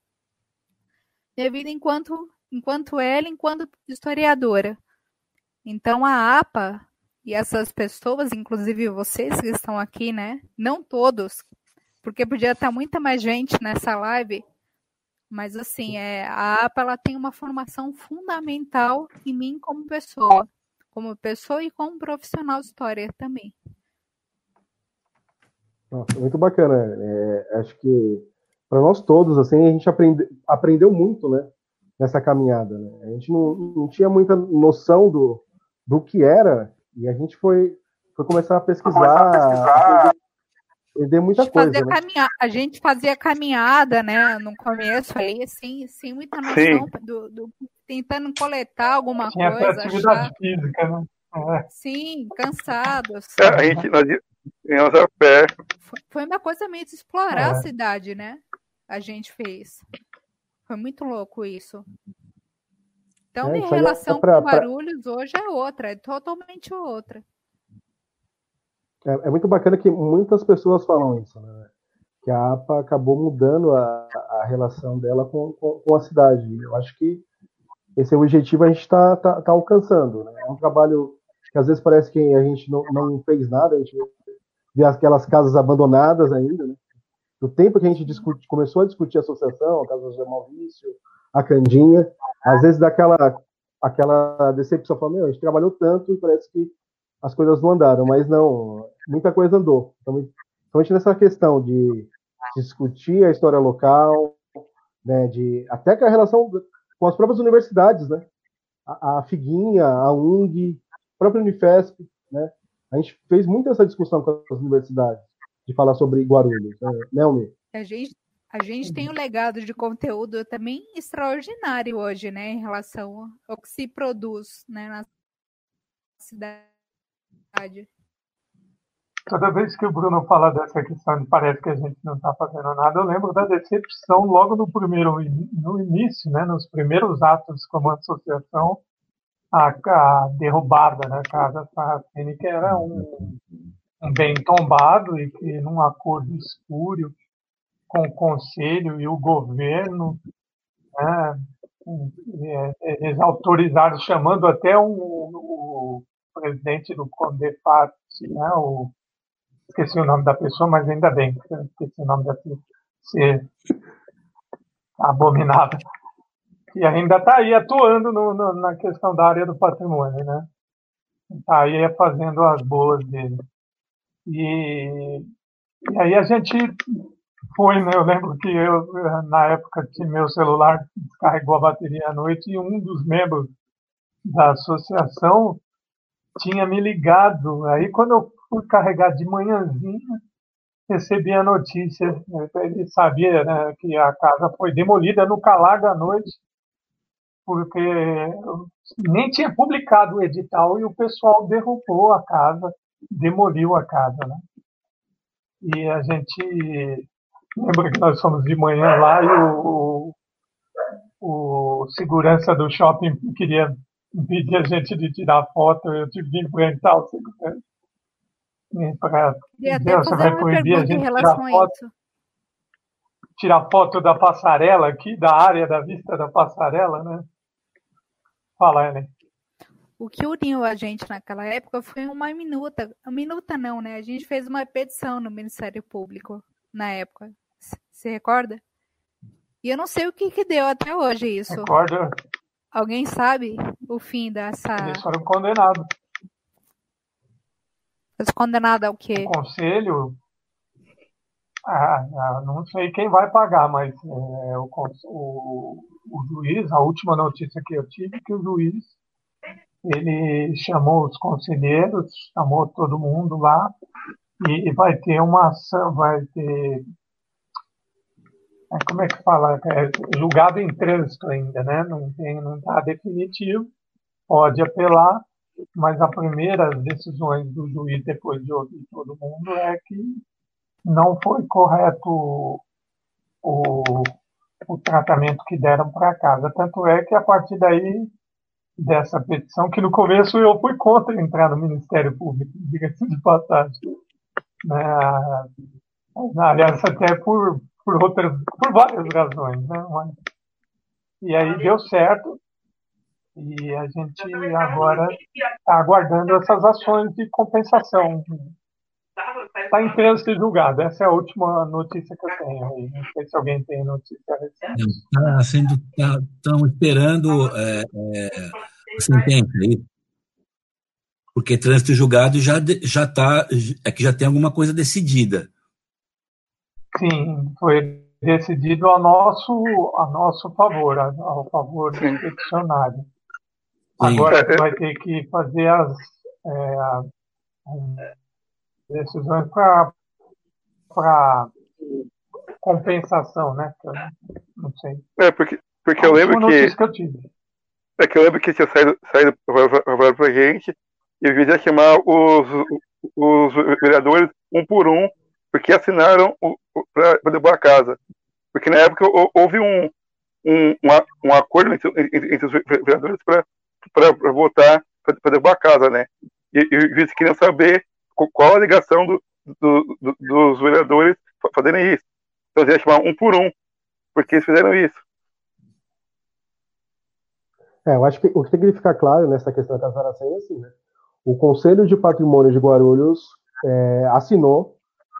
minha vida enquanto enquanto ela, enquanto historiadora. Então a APA e essas pessoas, inclusive vocês que estão aqui, né? Não todos, porque podia estar muita mais gente nessa live, mas assim, é, a APA ela tem uma formação fundamental em mim como pessoa, como pessoa e como profissional de história também. Nossa, muito bacana. É, acho que para nós todos, assim, a gente aprende, aprendeu muito, né? nessa caminhada. Né? A gente não, não tinha muita noção do, do que era e a gente foi, foi começar a pesquisar, começar a pesquisar. Muita coisa. Né? Caminha... A gente fazia caminhada, né, no começo ali, assim, sem muita noção, do, do, tentando coletar alguma Tinha coisa. atividade achar... física, né? É. Sim, cansados. É, a gente, nós íamos a pé. Foi uma coisa meio de explorar é. a cidade, né? A gente fez. Foi muito louco isso. Então, é, minha é relação pra, com Guarulhos pra... hoje é outra, é totalmente outra. É, é, muito bacana que muitas pessoas falam isso, né? Que a APA acabou mudando a, a relação dela com, com, com, a cidade. Eu acho que esse é o objetivo a gente está tá, tá alcançando. Né? É um trabalho que às vezes parece que a gente não, não fez nada, a gente vê aquelas casas abandonadas ainda, né? Do tempo que a gente discute, começou a discutir a associação, a Casa José Maurício, a Candinha, às vezes dá aquela, decepção, fala, meu, a gente trabalhou tanto e parece que as coisas não andaram, mas não, muita coisa andou. Então, principalmente nessa questão de discutir a história local, né, de até que a relação com as próprias universidades, né? A, a Figuinha, a UNG, a própria Unifesp, né? A gente fez muito essa discussão com as universidades de falar sobre Guarulhos, né, Almir? A gente, a gente tem um legado de conteúdo também extraordinário hoje, né, em relação ao que se produz, né, na cidade. Toda vez que o Bruno fala dessa questão de parece que a gente não está fazendo nada, eu lembro da decepção logo no primeiro, no início, né, nos primeiros atos como associação, a, a derrubada da né, Casa Sarraceni, que era um, um bem tombado e que num acordo espúrio com o Conselho e o governo, né, é, eles autorizaram, chamando até o presidente do Condefat, né, o esqueci o nome da pessoa, mas ainda bem que eu esqueci o nome da pessoa, ser abominada. E ainda está aí atuando no, no, na questão da área do patrimônio, né? Está aí fazendo as boas dele. E, e aí a gente foi, né? Eu lembro que eu, na época que meu celular descarregou a bateria à noite e um dos membros da associação tinha me ligado. Aí quando eu fui carregar de manhãzinha, recebi a notícia. Ele sabia né, que a casa foi demolida no calar da noite, porque nem tinha publicado o edital e o pessoal derrubou a casa, demoliu a casa. Né? E a gente lembra que nós fomos de manhã lá e o, o, o segurança do shopping queria impedir a gente de tirar foto, eu tive que enfrentar o segurança para Deus, você vai proibir a gente tirar foto, tirar foto da passarela aqui, da área da vista da passarela, né? Fala, Ellen. O que uniu a gente naquela época foi uma minuta, minuta não, né? A gente fez uma petição no Ministério Público na época. Se recorda? E eu não sei o que, que deu até hoje isso. Alguém sabe o fim dessa. Eles foram condenados. Mas condenado ao quê? O conselho. Ah, ah, não sei quem vai pagar, mas é, o, o, o, juiz, a última notícia que eu tive, que o juiz ele chamou os conselheiros, chamou todo mundo lá e, e vai ter uma ação, vai ter é, como é que fala? É, julgado em trânsito ainda, né? Não tem, não está definitivo. Pode apelar, mas a primeira decisões do juiz, depois de ouvir todo mundo, é que não foi correto o, o tratamento que deram para casa. Tanto é que a partir daí, dessa petição, que no começo eu fui contra entrar no Ministério Público, diga-se de passagem. Né? Aliás, até por, por, outras, por várias razões. Né? E aí deu certo, e a gente agora está aguardando essas ações de compensação. Está em trânsito julgado. Essa é a última notícia que eu tenho. Não sei se alguém tem notícia recente. Está sendo. Estão tá, esperando é, é, a sentença aí. Porque trânsito julgado já já tá, é que já tem alguma coisa decidida. Sim, foi decidido a nosso, a nosso favor, ao favor do peticionário. Agora vai ter que fazer as, é, as decisões para compensação, né? Não sei. É, porque, porque eu lembro que. que eu. É que eu lembro que tinha saído, saído para gente e eu queria chamar os, os vereadores um por um, porque assinaram para derrubar a casa. Porque na época houve um, um, um acordo entre, entre os vereadores para votar para derrubar a casa, né? E, e eles queriam saber qual a ligação do, do, do, dos vereadores fazerem isso. Então eles iam chamar um por um, porque eles fizeram isso. É, eu acho que o que tem que ficar claro nessa questão da Casa Aracém é assim, né? O Conselho de Patrimônio de Guarulhos é, assinou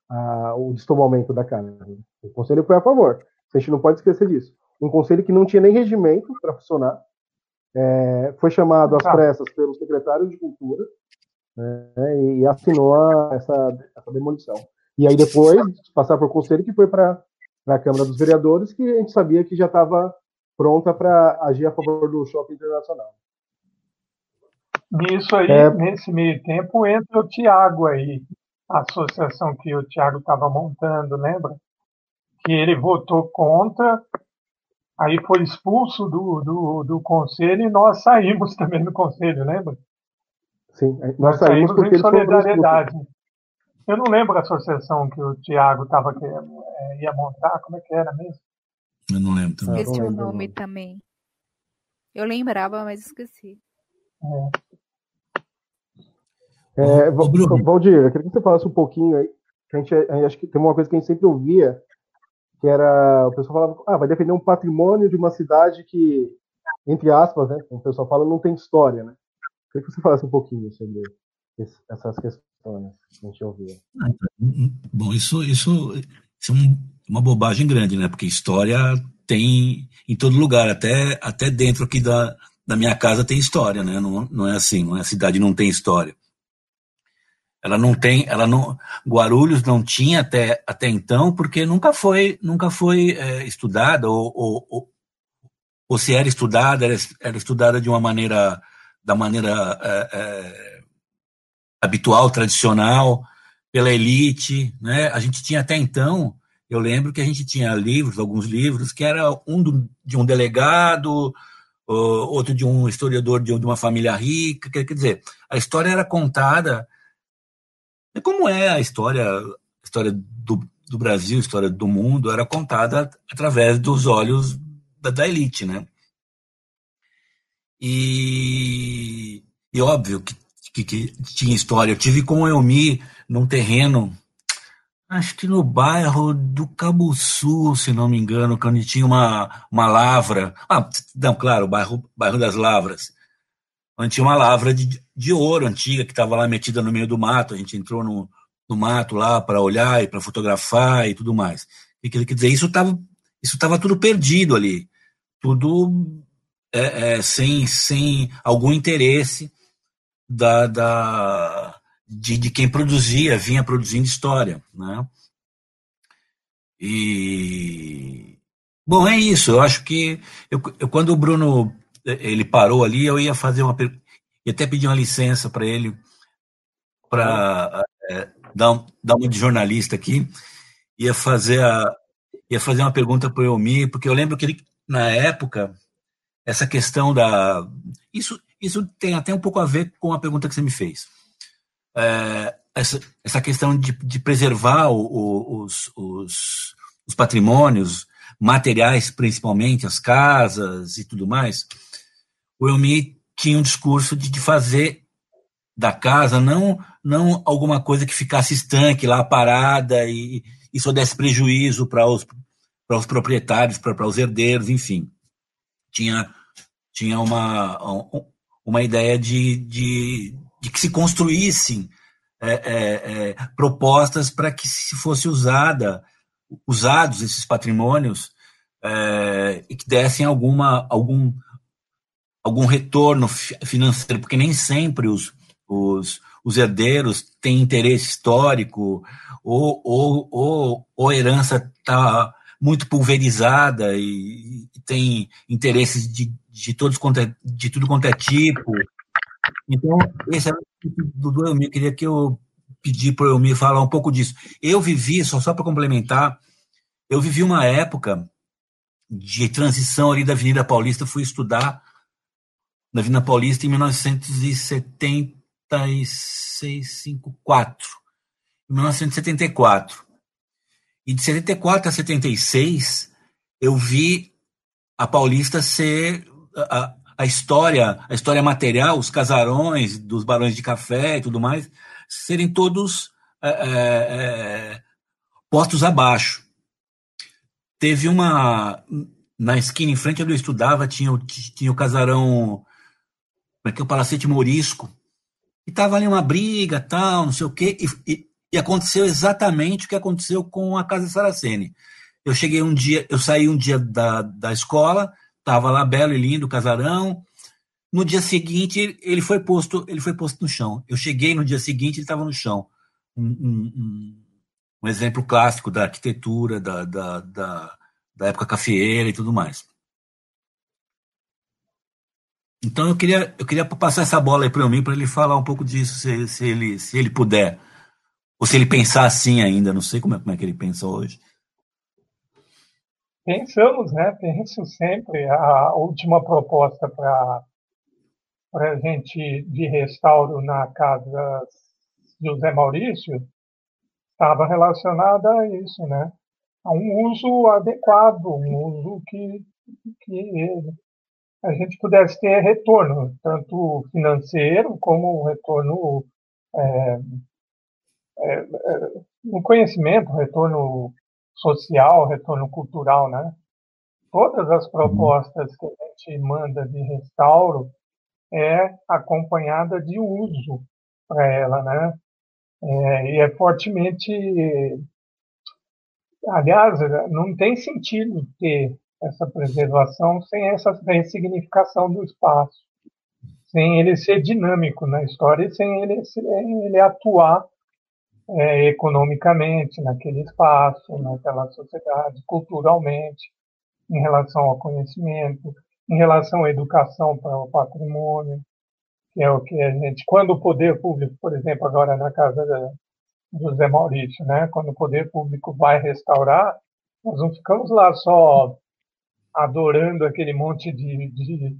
ah, o destoamento da casa. O conselho foi a favor. A gente não pode esquecer disso. Um conselho que não tinha nem regimento para funcionar, é, foi chamado às tá. pressas pelo secretário de Cultura né, e, assinou essa, essa demolição. E aí depois passar por conselho que foi para a Câmara dos Vereadores, que a gente sabia que já estava pronta para agir a favor do shopping internacional. Nisso aí, é... nesse meio tempo, entra o Tiago aí, a associação que o Tiago estava montando, lembra? Que ele votou contra, aí foi expulso do, do, do conselho e nós saímos também do conselho, lembra? Sim, nós, nós saímos, saímos em solidariedade. Eu não lembro a associação que o Tiago tava é, ia montar, como é que era mesmo? Eu não lembro também. Esqueci o nome também. Eu lembrava, mas esqueci. É. É, Valdir, eu queria que você falasse um pouquinho aí. A gente, a acho que tem uma coisa que a gente sempre ouvia, que era o pessoal falava, ah, vai defender um patrimônio de uma cidade que, entre aspas, né, como o pessoal fala, não tem história, né? Queria que você falasse um pouquinho sobre essas questões que a gente ouvia. Ah, bom, isso, isso, isso é um, uma bobagem grande, né? Porque história tem em todo lugar, até, até dentro aqui da, da minha casa tem história, né? Não, não é assim, é, a cidade não tem história. Ela não tem, ela não, Guarulhos não tinha até, até então, porque nunca foi, nunca foi é, estudada, ou, ou, ou, ou, se era estudada, era, era, estudada de uma maneira, da maneira é, é, habitual, tradicional, pela elite, né? A gente tinha até então, eu lembro que a gente tinha livros, alguns livros, que era um do, de um delegado, outro de um historiador de uma família rica, quer dizer, a história era contada como é a história, a história do, do Brasil, a história do mundo, era contada através dos olhos da, da elite, né? E, e óbvio que, que, que, tinha história. Eu tive com o Elmi num terreno, acho que no bairro do Cabuçu, se não me engano, quando tinha uma, uma lavra. Ah, não, claro, o bairro, bairro das Lavras onde tinha uma lavra de, de ouro antiga que estava lá metida no meio do mato. A gente entrou no, no mato lá para olhar e para fotografar e tudo mais. E quer dizer, isso estava isso tava tudo perdido ali, tudo é, é, sem, sem algum interesse da, da, de, de quem produzia, vinha produzindo história. Né? E. Bom, é isso. Eu acho que eu, eu, quando o Bruno ele parou ali, eu ia fazer uma ia até pedir uma licença para ele para é, dar, dar uma de jornalista aqui, ia fazer a ia fazer uma pergunta para o Elmi, porque eu lembro que ele, na época essa questão da isso isso tem até um pouco a ver com a pergunta que você me fez. É, essa, essa questão de, de preservar o, o, os, os, os patrimônios materiais, principalmente as casas e tudo mais, o Elmi tinha um discurso de, de fazer da casa não não alguma coisa que ficasse estanque lá parada e isso desse prejuízo para os para os proprietários para os herdeiros enfim tinha tinha uma uma ideia de, de, de que se construíssem é, é, é, propostas para que se fosse usada usados esses patrimônios é, e que dessem alguma algum algum retorno financeiro, porque nem sempre os, os, os herdeiros têm interesse histórico ou, ou, ou, ou herança está muito pulverizada e, e tem interesses de, de, todos, é, de tudo quanto é tipo. Então, esse é do, do Elmir, queria que eu pedir para o Elmir falar um pouco disso. Eu vivi, só, só para complementar, eu vivi uma época de transição ali da Avenida Paulista, fui estudar na Avenida Paulista em 1976, 54, 1974. E de 74 a 76, eu vi a Paulista ser a, a história, a história material, os casarões dos barões de café e tudo mais, serem todos é, é, postos abaixo. Teve uma. Na esquina em frente onde eu estudava, tinha, tinha o casarão. Como é que é o Palacete Morisco. E tava ali uma briga, tal, não sei o quê. E, e, e aconteceu exatamente o que aconteceu com a Casa Saraceni. Eu cheguei um dia, eu saí um dia da, da escola, estava lá belo e lindo o casarão. No dia seguinte, ele foi posto, ele foi posto no chão. Eu cheguei no dia seguinte, ele estava no chão. Um, um, um, exemplo clássico da arquitetura, da, da, da, da época cafeeira e tudo mais. Então eu queria, eu queria passar essa bola aí para mim para ele falar um pouco disso, se, se, ele, se ele puder. Ou se ele pensar assim ainda, não sei como é, como é que ele pensa hoje. Pensamos, né? Penso sempre. A última proposta para a gente de restauro na casa José Maurício estava relacionada a isso, né? A um uso adequado, um uso que, que a gente pudesse ter retorno, tanto financeiro como retorno é, é, é, no conhecimento, retorno social, retorno cultural, né? Todas as uhum. propostas que a gente manda de restauro é acompanhada de uso para ela, né? É, e é fortemente, aliás, não tem sentido ter essa preservação sem essa ressignificação do espaço, sem ele ser dinâmico na história e sem ele, ele atuar é, economicamente naquele espaço, naquela sociedade, culturalmente, em relação ao conhecimento, em relação à educação para o patrimônio, que é o que a gente, quando o poder público, por exemplo, agora na casa do José Maurício, né, quando o poder público vai restaurar, nós não ficamos lá só adorando aquele monte de, de,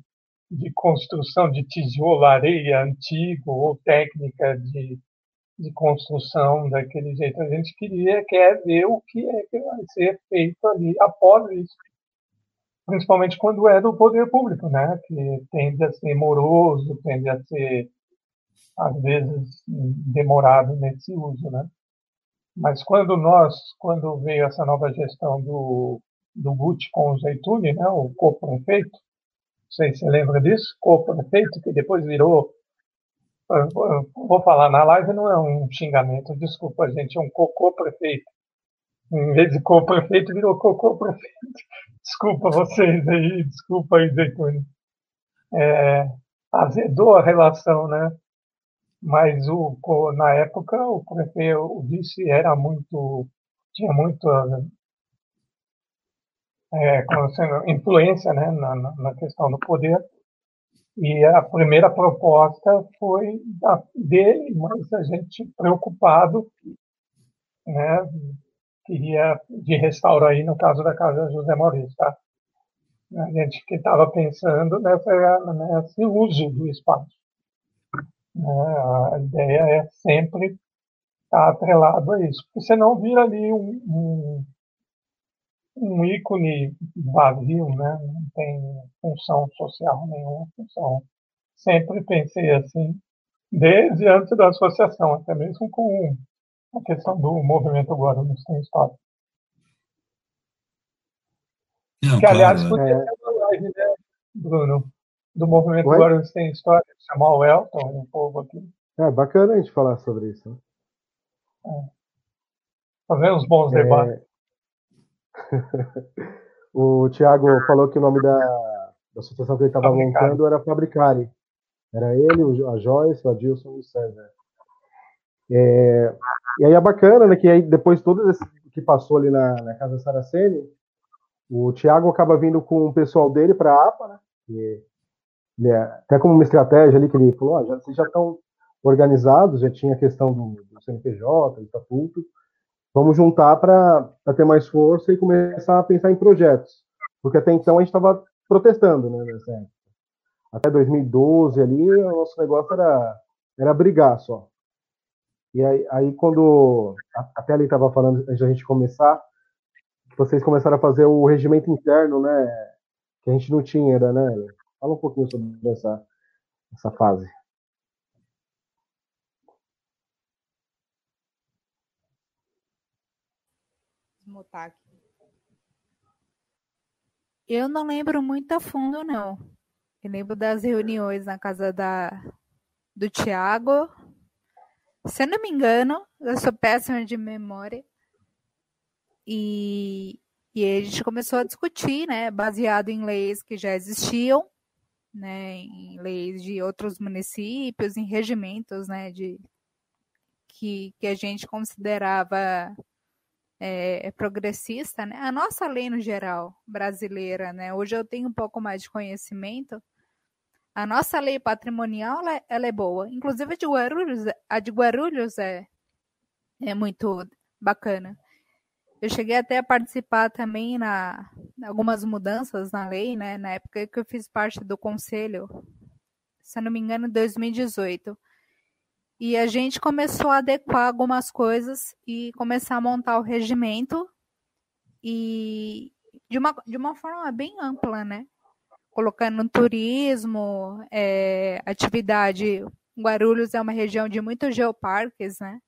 de construção de tijolo, areia antigo ou técnica de de construção daquele jeito. A gente queria, quer ver o que é que vai ser feito ali após isso. Principalmente quando é do poder público, né? Que tende a ser moroso, tende a ser, às vezes, demorado nesse uso, né? Mas quando nós, quando veio essa nova gestão do, do Gucci com o Zeituni, né? O co-prefeito, não sei se você lembra disso, co-prefeito, que depois virou vou falar na live não é um xingamento, desculpa, gente, é um cocô prefeito. Em vez de co-prefeito, virou cocô prefeito. Desculpa vocês aí, desculpa aí, Zeitune. É, azedou a relação, né? Mas o, na época o prefeito, o vice era muito, tinha muito é, influência né, na, na questão do poder e a primeira proposta foi dele, mas a gente preocupado, né, queria de restaurar aí no caso da casa José Maurício, tá? A gente que estava pensando nessa, nesse uso do espaço. Né? A ideia é sempre estar atrelado a isso, porque senão vira ali um, um um ícone vazio, né? não tem função social nenhuma função. Sempre pensei assim, desde antes da associação, até mesmo com a questão do movimento Guarulhos tem história. Não, que, aliás, claro, podia é... ter uma live, né, Bruno? Do movimento Oi? Guarulhos tem história, chamar o Elton, um povo aqui. É bacana a gente falar sobre isso. Né? É. Fazer uns bons é... debates. o Thiago falou que o nome da, da associação que ele estava montando era Fabricare. Era ele, a Joyce, o Adilson e o César. É, e aí é bacana, né, que aí depois tudo esse que passou ali na, na Casa Saraceni, o Thiago acaba vindo com o pessoal dele para a APA, né? E, é, até como uma estratégia ali que ele falou, ah, já, vocês já estão organizados, já tinha a questão do, do CNPJ, do estatuto, vamos juntar para ter mais força e começar a pensar em projetos. Porque até então a gente estava protestando, né, nessa época. Até 2012 ali, o nosso negócio era, era brigar só. E aí, aí quando, até ali estava falando, antes da gente começar, vocês começaram a fazer o regimento interno, né, que a gente não tinha, era, né? Fala um pouquinho sobre essa, essa fase. Aqui. Eu não lembro muito a fundo, não. Eu lembro das reuniões na casa da, do Tiago. Se eu não me engano, eu sou péssima de memória. E, e a gente começou a discutir, né, baseado em leis que já existiam, né, em leis de outros municípios, em regimentos, né, de que, que a gente considerava é, progressista, né? A nossa lei no geral brasileira, né? Hoje eu tenho um pouco mais de conhecimento. A nossa lei patrimonial ela, é, ela é boa. Inclusive a de Guarulhos, a de Guarulhos é, é muito bacana. Eu cheguei até a participar também na algumas mudanças na lei, né? Na época que eu fiz parte do conselho, se eu não me engano, em 2018. E a gente começou a adequar algumas coisas e começar a montar o regimento e de uma, de uma forma bem ampla, né? Colocando turismo, é, atividade. Guarulhos é uma região de muitos geoparques, né?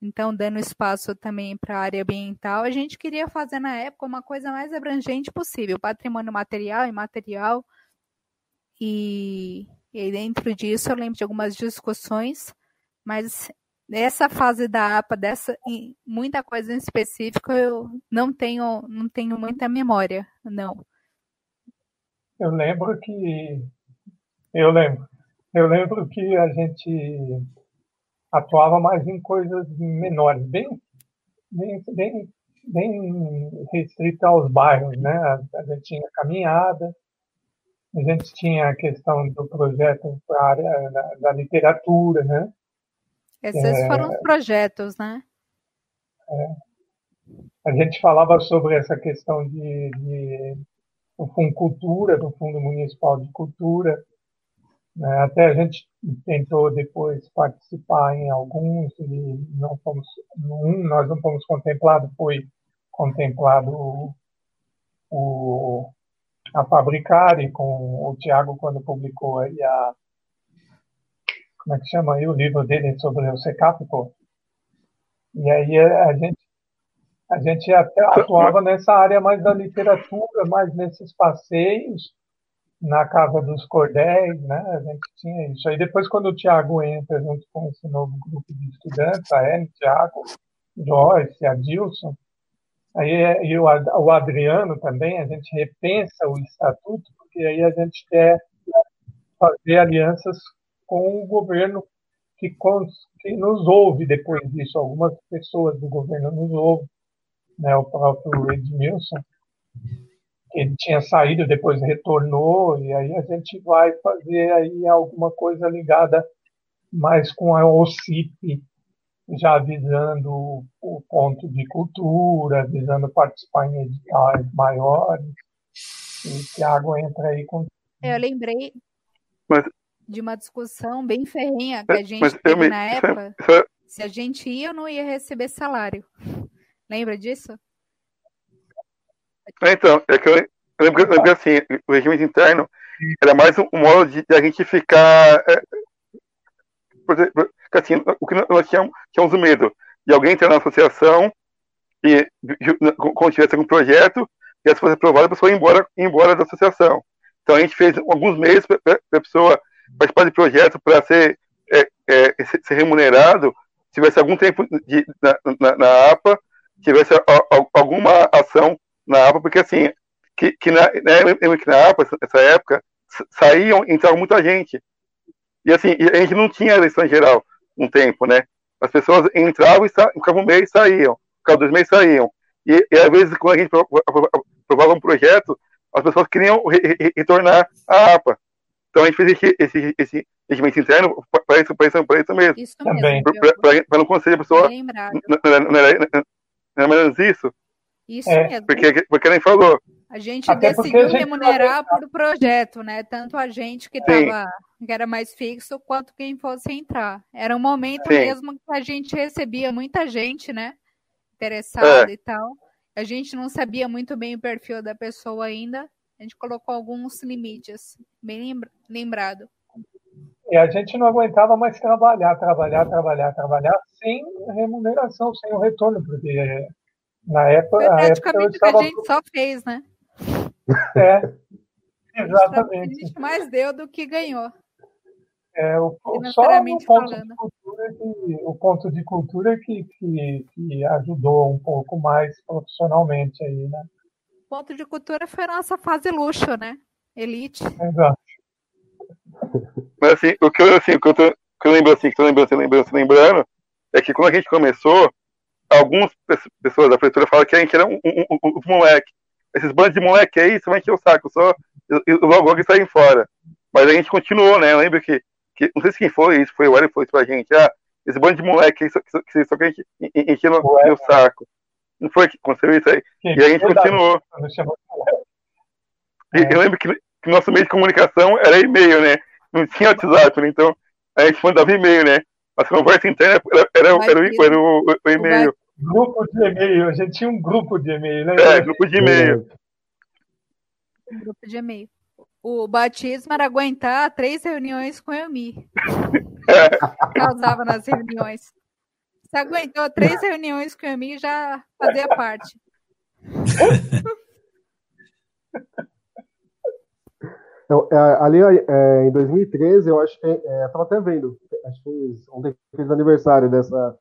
Então, dando espaço também para a área ambiental, a gente queria fazer na época uma coisa mais abrangente possível, patrimônio material e imaterial. E, e dentro disso eu lembro de algumas discussões mas essa fase da APA, dessa muita coisa em específico, eu não tenho, não tenho muita memória, não. Eu lembro que eu lembro, eu lembro que a gente atuava mais em coisas menores, bem, bem, bem, bem restrita aos bairros, né? A gente tinha caminhada, a gente tinha a questão do projeto para a área da, da literatura, né? Esses é, foram os projetos, né? É, a gente falava sobre essa questão de, de do Fundo Cultura, do Fundo Municipal de Cultura. Né? Até a gente tentou depois participar em alguns e não fomos, um, nós não fomos contemplados, foi contemplado o, o a Fabricare com o Tiago quando publicou aí a como é que chama aí o livro dele sobre o SECAP, pô. E aí a gente, a gente até atuava nessa área mais da literatura, mais nesses passeios, na Casa dos Cordéis, né? A gente tinha isso. Aí depois, quando o Tiago entra junto com esse novo grupo de estudantes, a Ellen, Tiago, Joyce, Adilson, aí e o, o Adriano também, a gente repensa o estatuto, porque aí a gente quer fazer alianças com o governo que, que nos ouve depois disso. Algumas pessoas do governo nos ouvem, né? o próprio Edmilson, ele tinha saído, depois retornou, e aí a gente vai fazer aí alguma coisa ligada mais com a OCIP, já avisando o ponto de cultura, avisando participar em editais maiores. E o Thiago entra aí com. Eu lembrei. Mas de uma discussão bem ferrenha que a gente Mas teve me... na época. Se a gente ia ou não ia receber salário. Lembra disso? É, então, é que eu, lembro, eu lembro que assim, o regime interno era mais um, modo de, de a gente ficar. É, assim, o que nós tínhamos, tínhamos medo de alguém entrar na associação e quando tivesse algum projeto, e se fosse aprovado, a pessoa ia embora, ia embora da associação. Então a gente fez alguns meses para a pessoa participar de projeto para ser, é, é, ser remunerado, tivesse algum tempo de, na, na, na, APA, tivesse a, a, alguma ação na APA, porque assim, que, que, na, né, que na APA, nessa época, saíam, entravam muita gente. E assim, a gente não tinha eleição geral um tempo, né? As pessoas entravam e ficavam um mês saíam, ficavam dois meses saíam. E, e às vezes, quando a gente aprovava um projeto, as pessoas queriam re re retornar à APA. Então a gente fez esse, esse, esse regimento interno para isso, isso, isso mesmo. Isso mesmo. Para não conselho a pessoa. Não, não, era, menos isso? Isso é. mesmo. Porque, porque nem falou. A gente Até decidiu a gente remunerar por projeto, né? Tanto a gente que tava, que era mais fixo, quanto quem fosse entrar. Era um momento Sim. mesmo que a gente recebia muita gente, né? Interessada é. e tal. A gente não sabia muito bem o perfil da pessoa ainda. A gente colocou alguns limites, bem lembrado. E a gente não aguentava mais trabalhar, trabalhar, trabalhar, trabalhar sem remuneração, sem o retorno, porque na época. Foi praticamente o que a gente só fez, né? É, exatamente. A gente mais deu do que ganhou. É, o, só o ponto, de cultura que, o ponto de cultura que, que, que ajudou um pouco mais profissionalmente aí, né? O ponto de cultura foi a nossa fase luxo, né? Elite. Exato. Mas assim, o que eu, assim, o que eu, tô, que eu lembro assim, que eu lembrando, lembrando, lembrando, é que quando a gente começou, algumas pessoas da prefeitura falam que a gente era um, um, um, um moleque esses bandos de moleque aí, você vai encher o saco, só logo logo saem fora. Mas a gente continuou, né? Eu lembro que, que não sei se quem foi isso, foi o Hélio foi isso pra gente. Ah, esse bando de moleque aí, só, só, só que a gente encheu o saco. Não foi que aconteceu isso aí? e a gente continuou. E eu lembro que, que nosso meio de comunicação era e-mail, né? Não tinha WhatsApp, né? então a gente mandava e-mail, né? A conversa interna era, era, era, era, o, era o, o e-mail. Grupo de e-mail, a gente tinha um grupo de e-mail, né? É, grupo de e-mail. Grupo de e-mail. O batismo era aguentar três reuniões com o Elmi. Causava nas reuniões. Se aguentou três reuniões com o Elmi, já fazia parte. Então, ali é, em 2013, eu acho que. É, eu tava até vendo, acho que ontem fez aniversário dessa,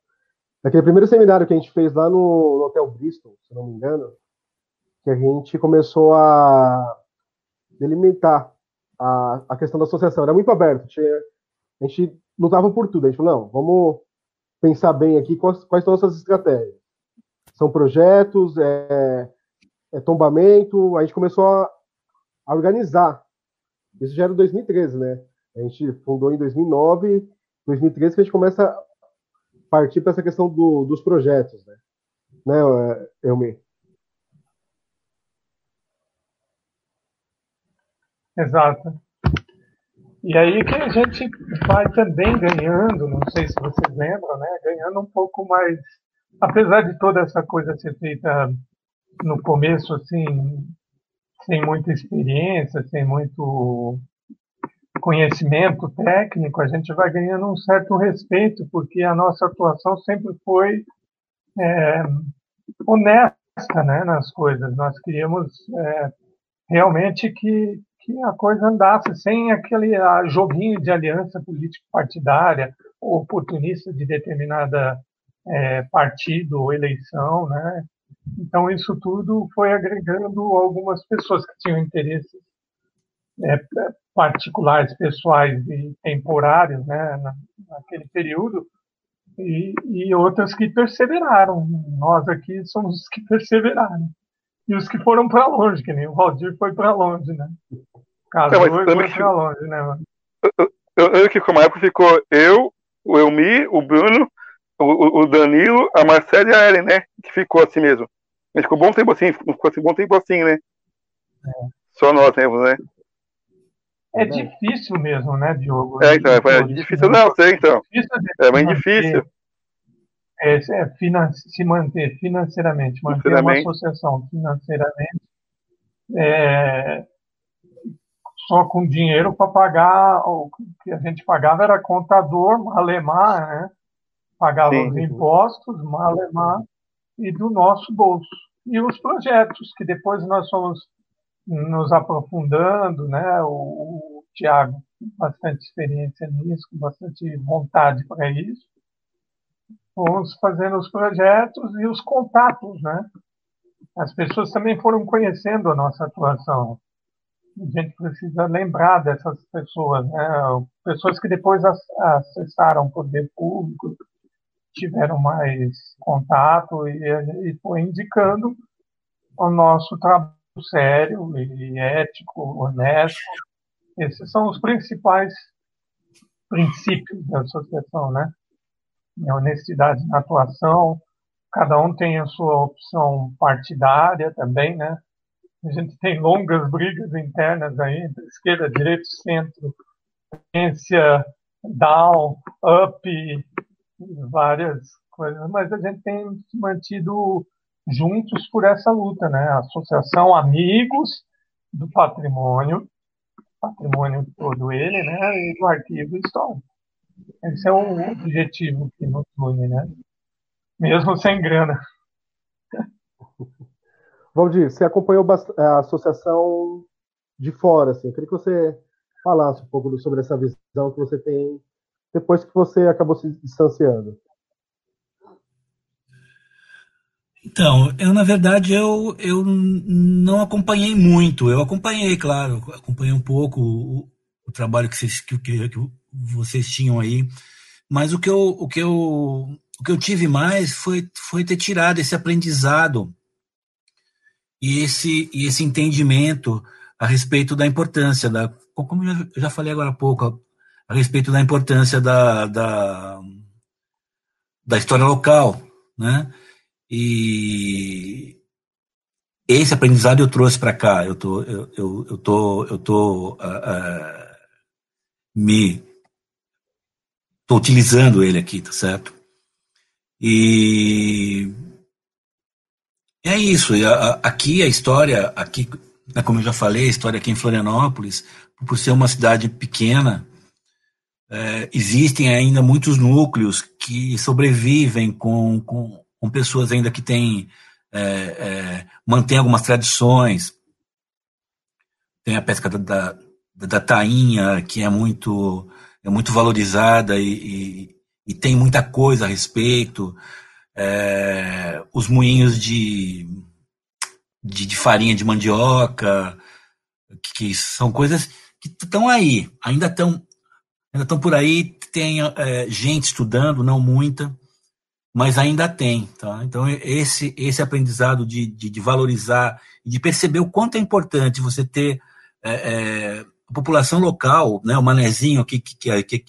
Naquele primeiro seminário que a gente fez lá no, no Hotel Bristol, se não me engano, que a gente começou a delimitar a, a questão da associação. Era muito aberto. Tinha, a gente lutava por tudo. A gente falou, não, vamos pensar bem aqui quais, quais são nossas estratégias. São projetos, é, é tombamento. A gente começou a, a organizar. Isso já era 2013, né? A gente fundou em 2009, 2013 que a gente começa partir para essa questão do, dos projetos, né? Né, Elmi? Exato. E aí que a gente vai também ganhando, não sei se vocês lembram, né? Ganhando um pouco mais, apesar de toda essa coisa ser feita no começo, assim, sem muita experiência, sem muito conhecimento técnico, a gente vai ganhando um certo respeito, porque a nossa atuação sempre foi é, honesta né, nas coisas. Nós queríamos é, realmente que, que a coisa andasse sem aquele joguinho de aliança político-partidária oportunista de determinada é, partido ou eleição. Né? Então, isso tudo foi agregando algumas pessoas que tinham interesses é, particulares, pessoais e temporários, né, naquele período, e, e outras que perseveraram. Nós aqui somos os que perseveraram. E os que foram para longe, que nem o Valdir foi para longe, né? Casou e foi para longe, né, mano? Eu lembro que como época ficou eu, o Elmi, o Bruno, o, o Danilo, a Marcela e a Ellen, né? Que ficou assim mesmo. Mas ficou bom tempo assim, ficou assim, bom tempo assim, né? É. Só nós temos, né? É difícil mesmo, né, Diogo? É, então, é, difícil, não, sei então. É bem difícil. É, é se manter financeiramente, manter financeiramente. uma associação financeiramente, é, só com dinheiro para pagar, o que a gente pagava era contador, malemar, né? Pagava Sim. os impostos, malemar, e do nosso bolso. E os projetos, que depois nós fomos nos aprofundando, né? O, o Tiago bastante experiência nisso, com bastante vontade para isso. Fomos fazendo os projetos e os contatos, né? As pessoas também foram conhecendo a nossa atuação. A gente precisa lembrar dessas pessoas, né? Pessoas que depois acessaram o poder público, tiveram mais contato e, e foi indicando o nosso trabalho sério e ético, honesto. Esses são os principais princípios da associação, né? A honestidade na atuação, cada um tem a sua opção partidária também, né? A gente tem longas brigas internas aí entre esquerda, direita, centro, ciência, down, up, várias coisas, mas a gente tem se mantido juntos por essa luta, né? A Associação Amigos do Patrimônio, patrimônio todo ele, né? E do arquivo histórico. Esse é o objetivo que nos une, né? Mesmo sem grana. Valdir, você acompanhou a associação de fora, assim. Eu queria que você falasse um pouco sobre essa visão que você tem depois que você acabou se distanciando. Então, eu na verdade eu, eu não acompanhei muito. Eu acompanhei, claro, acompanhei um pouco o, o trabalho que vocês, que, que, que, vocês tinham aí, mas o que eu, o que eu, o que eu tive mais foi, foi ter tirado esse aprendizado e esse, e esse entendimento a respeito da importância da, como eu já falei agora há pouco, a respeito da importância da, da, da história local, né? E esse aprendizado eu trouxe para cá. Eu tô, eu, eu, eu tô, eu tô uh, uh, me tô utilizando ele aqui, tá certo? E é isso. Aqui a história, aqui, né, como eu já falei, a história aqui em Florianópolis, por ser uma cidade pequena, é, existem ainda muitos núcleos que sobrevivem com, com com pessoas ainda que têm é, é, mantém algumas tradições. Tem a pesca da, da, da tainha, que é muito, é muito valorizada e, e, e tem muita coisa a respeito. É, os moinhos de, de, de, farinha de mandioca, que, que são coisas que estão aí, ainda estão ainda estão por aí, tem é, gente estudando, não muita, mas ainda tem. Tá? Então, esse, esse aprendizado de, de, de valorizar de perceber o quanto é importante você ter é, é, a população local, né, o manezinho que, que, que, que,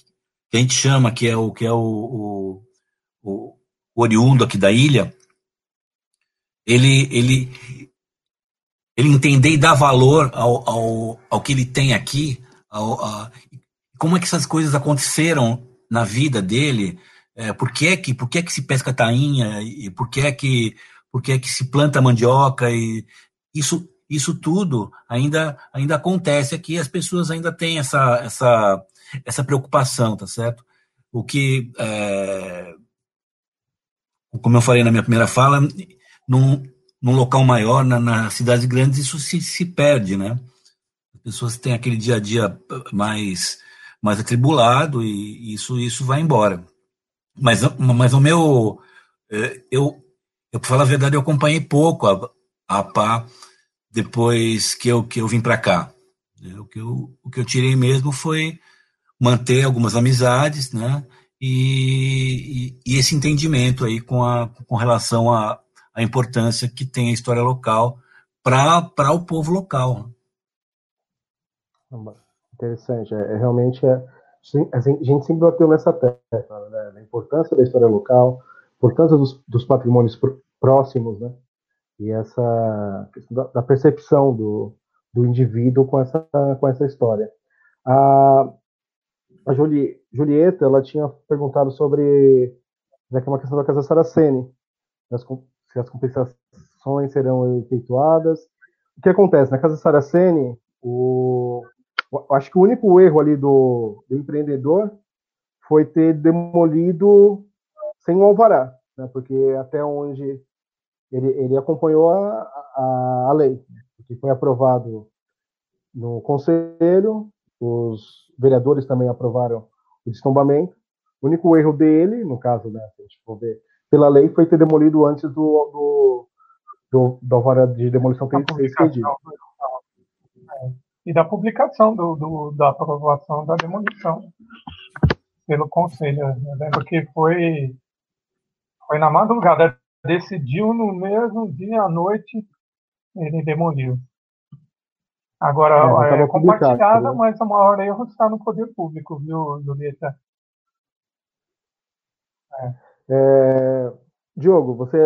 a gente chama, que é o, que é o, o, o oriundo aqui da ilha, ele, ele, ele entender e dar valor ao, ao, ao que ele tem aqui, ao, a, como é que essas coisas aconteceram na vida dele, é, por que que, por que que se pesca tainha e por que que, por que que se planta mandioca e isso, isso tudo ainda, ainda acontece aqui, as pessoas ainda têm essa, essa, essa preocupação, tá certo? O que, é, como eu falei na minha primeira fala, num, num local maior, na, nas cidades grandes, isso se, se perde, né? As pessoas têm aquele dia a dia mais, mais atribulado e isso, isso vai embora. Mas, mas o meu. É, eu, eu, para falar a verdade, eu acompanhei pouco a, a PA depois que eu, que eu vim para cá. O que, eu, o que eu tirei mesmo foi manter algumas amizades, né? E, e, esse entendimento aí com, a, com relação à, importância que tem a história local para o povo local. Interessante. É, é realmente é, a gente sempre bateu nessa tecla, né, da importância da história local, importância dos, dos patrimônios próximos, né, e essa da, da percepção do, do indivíduo com essa, com essa história. A, a Juli, Julieta, ela tinha perguntado sobre, já que é uma questão da Casa Saraceni, se as compensações serão efetuadas. O que acontece? Na Casa Saraceni, o, acho que o único erro ali do, do empreendedor foi ter demolido sem um alvará, né? porque até onde ele, ele acompanhou a, a, a lei, que foi aprovado no conselho, os vereadores também aprovaram o destombamento. O único erro dele, no caso, né, se a gente for ver, pela lei, foi ter demolido antes do, do, do, do alvará de demolição ter sido expedido e da publicação do, do, da aprovação da demolição pelo conselho. Eu lembro que foi, foi na madrugada, decidiu no mesmo dia à noite, ele demoliu. Agora, É, é, compartilhada, né? mas a maior erro está no poder público, viu, Julieta? É, Diogo, você,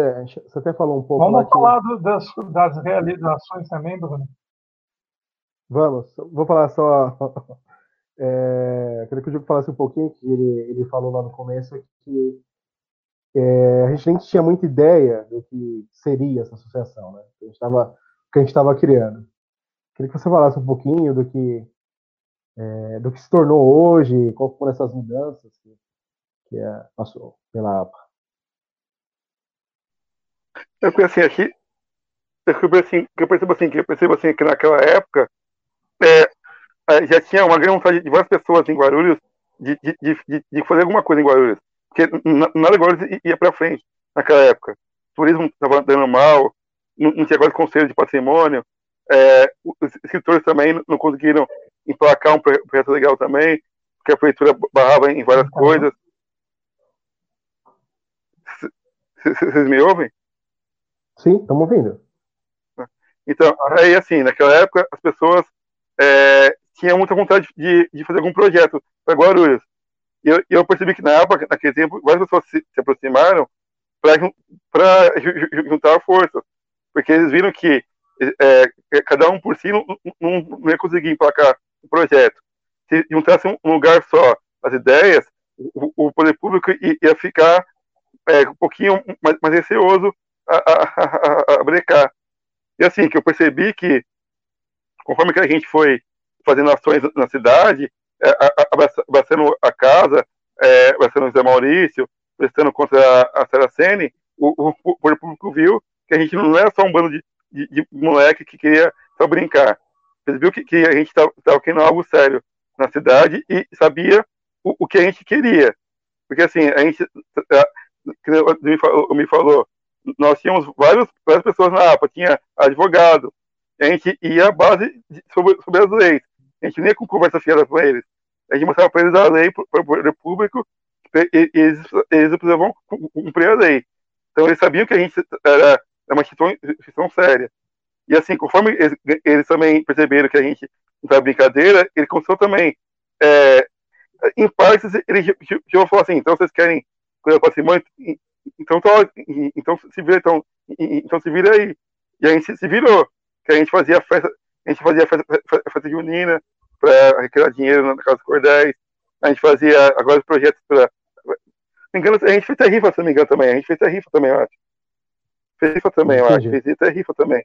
você até falou um pouco Vamos que- falar do- das, das realizações também, Bruno? Vamos, vou falar só. É, queria que o Diogo falasse um pouquinho, que ele, ele falou lá no começo que é, a gente nem tinha muita ideia do que seria essa associação, né? Que que a gente estava criando. Queria que você falasse um pouquinho do que, é, do que se tornou hoje, qual foram essas mudanças que, que é, passou pela APA. Eu assim, aqui, eu percebo assim, eu percebo assim, que eu percebo assim que naquela época é, é, já tinha uma grande vontade de várias pessoas em Guarulhos de, de, de, de fazer alguma coisa em Guarulhos. Porque nada Guarulhos ia para frente naquela época. O turismo estava dando mal, não, não tinha quase conselho de patrimônio, é, os escritores também não- conseguiram emplacar um pro- projeto legal também, porque a prefeitura barrava em várias Uhum. coisas. Vocês me ouvem? Sim, estamos ouvindo. Então, aí assim, naquela época as pessoas é, tinham muita vontade de, de fazer algum projeto para Guarulhos. E eu, eu percebi que na época, naquele tempo, várias pessoas se, se aproximaram para juntar forças. Porque eles viram que é, cada um por si não, não, não ia conseguir emplacar o projeto. Se juntasse um lugar só as ideias, o, o poder público ia ficar é, um pouquinho mais, mais receoso a, a, a, a brecar. E assim, que eu percebi que, conforme que a gente foi fazendo ações na cidade, é, abraçando a casa, é, abraçando o José Maurício, prestando contra a, a Saraceni, o, o, poder público viu que a gente não era só um bando de, de, de moleque que queria só brincar. Eles viu que, que a gente estava querendo algo sério na cidade e sabia o, o que a gente queria. Porque assim, a gente, me falou, me falou nós tínhamos várias pessoas na APA, tinha advogado, a gente ia à base de, sobre, sobre as leis, a gente nem ia com conversa fiada com eles, a gente mostrava para eles a lei, para o poder público, e eles, eles precisavam cumprir a lei. Então eles sabiam que a gente era uma instituição, instituição séria. E assim, conforme eles, eles, também perceberam que a gente não estava brincadeira, ele começou também, é, em partes, ele a falar assim, então vocês querem coisa para patrimônio, então, tô, então se vira então, então se vira aí. E a gente se virou que a gente fazia festa a gente fazia festa, festa, junina para arrecadar dinheiro na casa dos cordéis. A gente fazia agora os projetos para engano a gente fez a rifa se não me engano também. A gente fez a rifa também eu acho fez rifa também eu acho. Fez rifa também.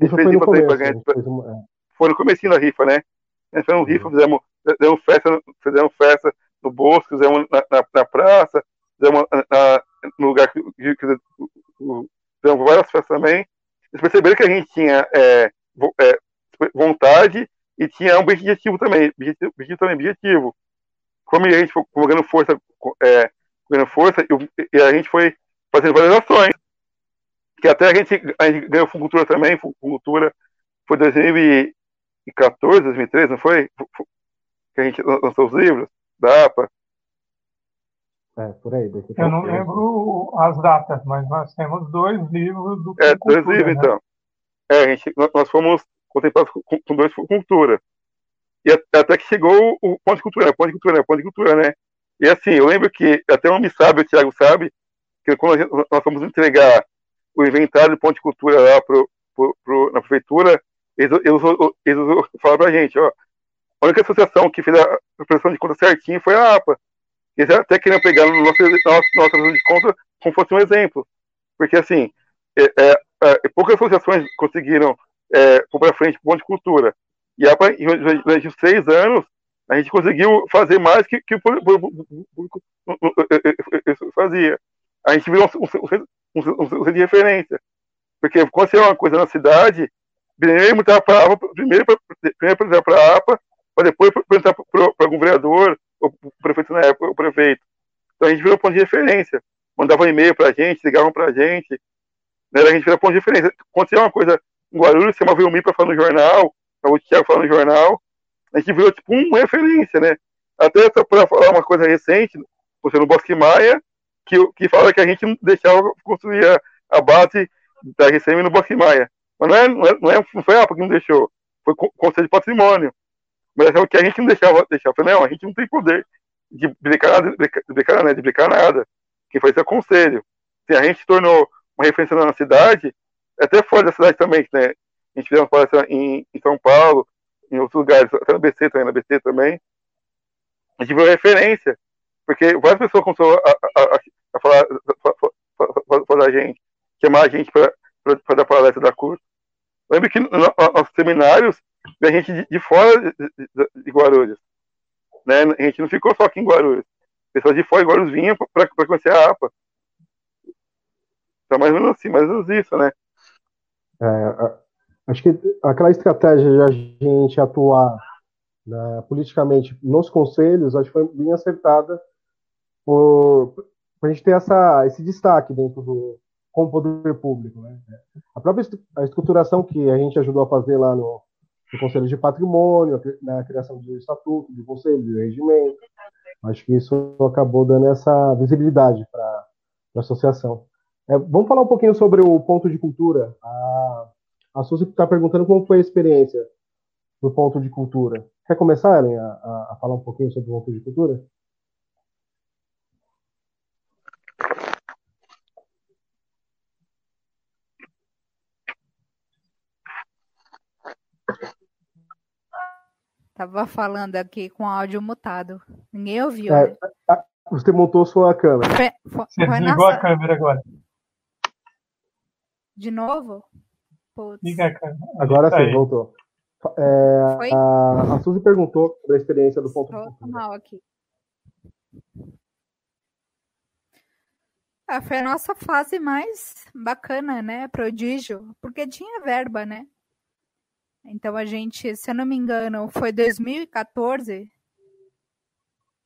Gente fez rifa também para ganhar uma... foi no comecinho da rifa né? A gente fez um rifa fizemos, fizemos festa fizemos festa no bosque fizemos na, na, na praça fizemos na, no lugar que, que, que fizemos várias festas também, eles perceberam que a gente tinha é, é, vontade e tinha um objetivo também, objetivo, objetivo também, objetivo. Como a gente foi ganhando força, é, ganhando força, e, a gente foi fazendo várias ações, que até a gente, a gente ganhou Cultura também, Cultura foi 2014, 2013, não foi? Que a gente lançou os livros da APA. É, por aí. Eu não lembro as datas, mas nós temos dois livros do É, dois Cultura, livros, né? então. É, a gente, nós fomos contemplados com, com dois cultura. E até que chegou o ponto de cultura, ponto de cultura, ponto de cultura, né? E assim, eu lembro que, até o homem sabe, o Thiago sabe, que quando gente, nós fomos entregar o inventário do ponto de cultura lá pro, pro, pro, na prefeitura, eles, eles, eles falaram pra gente, ó, a única associação que fez a prestação de conta certinho foi a APA. Eles até queriam pegar no nosso, nossa, nossa de conta como fosse um exemplo. Porque, assim, é, é, é, poucas associações conseguiram é, pôr para frente o ponto de cultura. E durante os seis anos, a gente conseguiu fazer mais que, que o público fazia. A gente virou um, um, um de referência. Porque é uma coisa na cidade, primeiro para a primeiro para a APA, para depois apresentar para algum vereador, o prefeito na época, o prefeito. Então a gente virou ponto de referência. Mandavam e-mail pra gente, ligavam pra gente. Né? A gente virou ponto de referência. Acontecia uma coisa em Guarulhos, você movia o Mi pra falar no jornal, o Thiago falar no jornal. A gente virou tipo uma referência, né? Até para falar uma coisa recente, você no Bosque Maia, que, que fala que a gente não deixava construir a, a base da RCM no Bosque Maia. Mas não, é, não, é, não, é, não foi a APA que não deixou. foi o Conselho de Patrimônio. Mas é o que a gente não deixava, deixava. Falei, não, a gente não tem poder de nada, de blicar, né, de blicar nada. Quem faz é o Conselho. Se a gente tornou uma referência na cidade, até fora da cidade também, né? A gente fez uma palestra em, em São Paulo, em outros lugares, até no BC também, na BC também. A gente viu referência, porque várias pessoas começaram a, a, falar, falar a gente, chamar a gente para dar palestra da curso. Lembro que nos seminários, a gente de, de fora de, de, Guarulhos. Né? A gente não ficou só aqui em Guarulhos. Pessoas de fora de Guarulhos vinham para conhecer a APA. Então, mais ou menos assim, mais ou menos isso, né? É, acho que aquela estratégia de a gente atuar né, politicamente nos conselhos, acho que foi bem acertada por a gente ter essa, esse destaque dentro do com o poder público. Né? A própria a estruturação que a gente ajudou a fazer lá no, no Conselho de Patrimônio, na criação de estatuto, de conselho, de regimento, acho que isso acabou dando essa visibilidade para a associação. É, vamos falar um pouquinho sobre o ponto de cultura. A, a Suzy está perguntando como foi a experiência do ponto de cultura. Quer começar, Ellen, a, a, falar um pouquinho sobre o ponto de cultura? Tava falando aqui com áudio mutado. Ninguém ouviu. É, né? Você montou sua câmera. Foi, foi, você desligou a câmera agora. De novo? Putz. Liga a câmera. Agora sim, aí. voltou. É, a, a Suzy perguntou sobre a experiência do ponto. Estou mal aqui. Ah, foi a nossa fase mais bacana, né? Prodígio, porque tinha verba, né? Então a gente, se eu não me engano, foi 2014.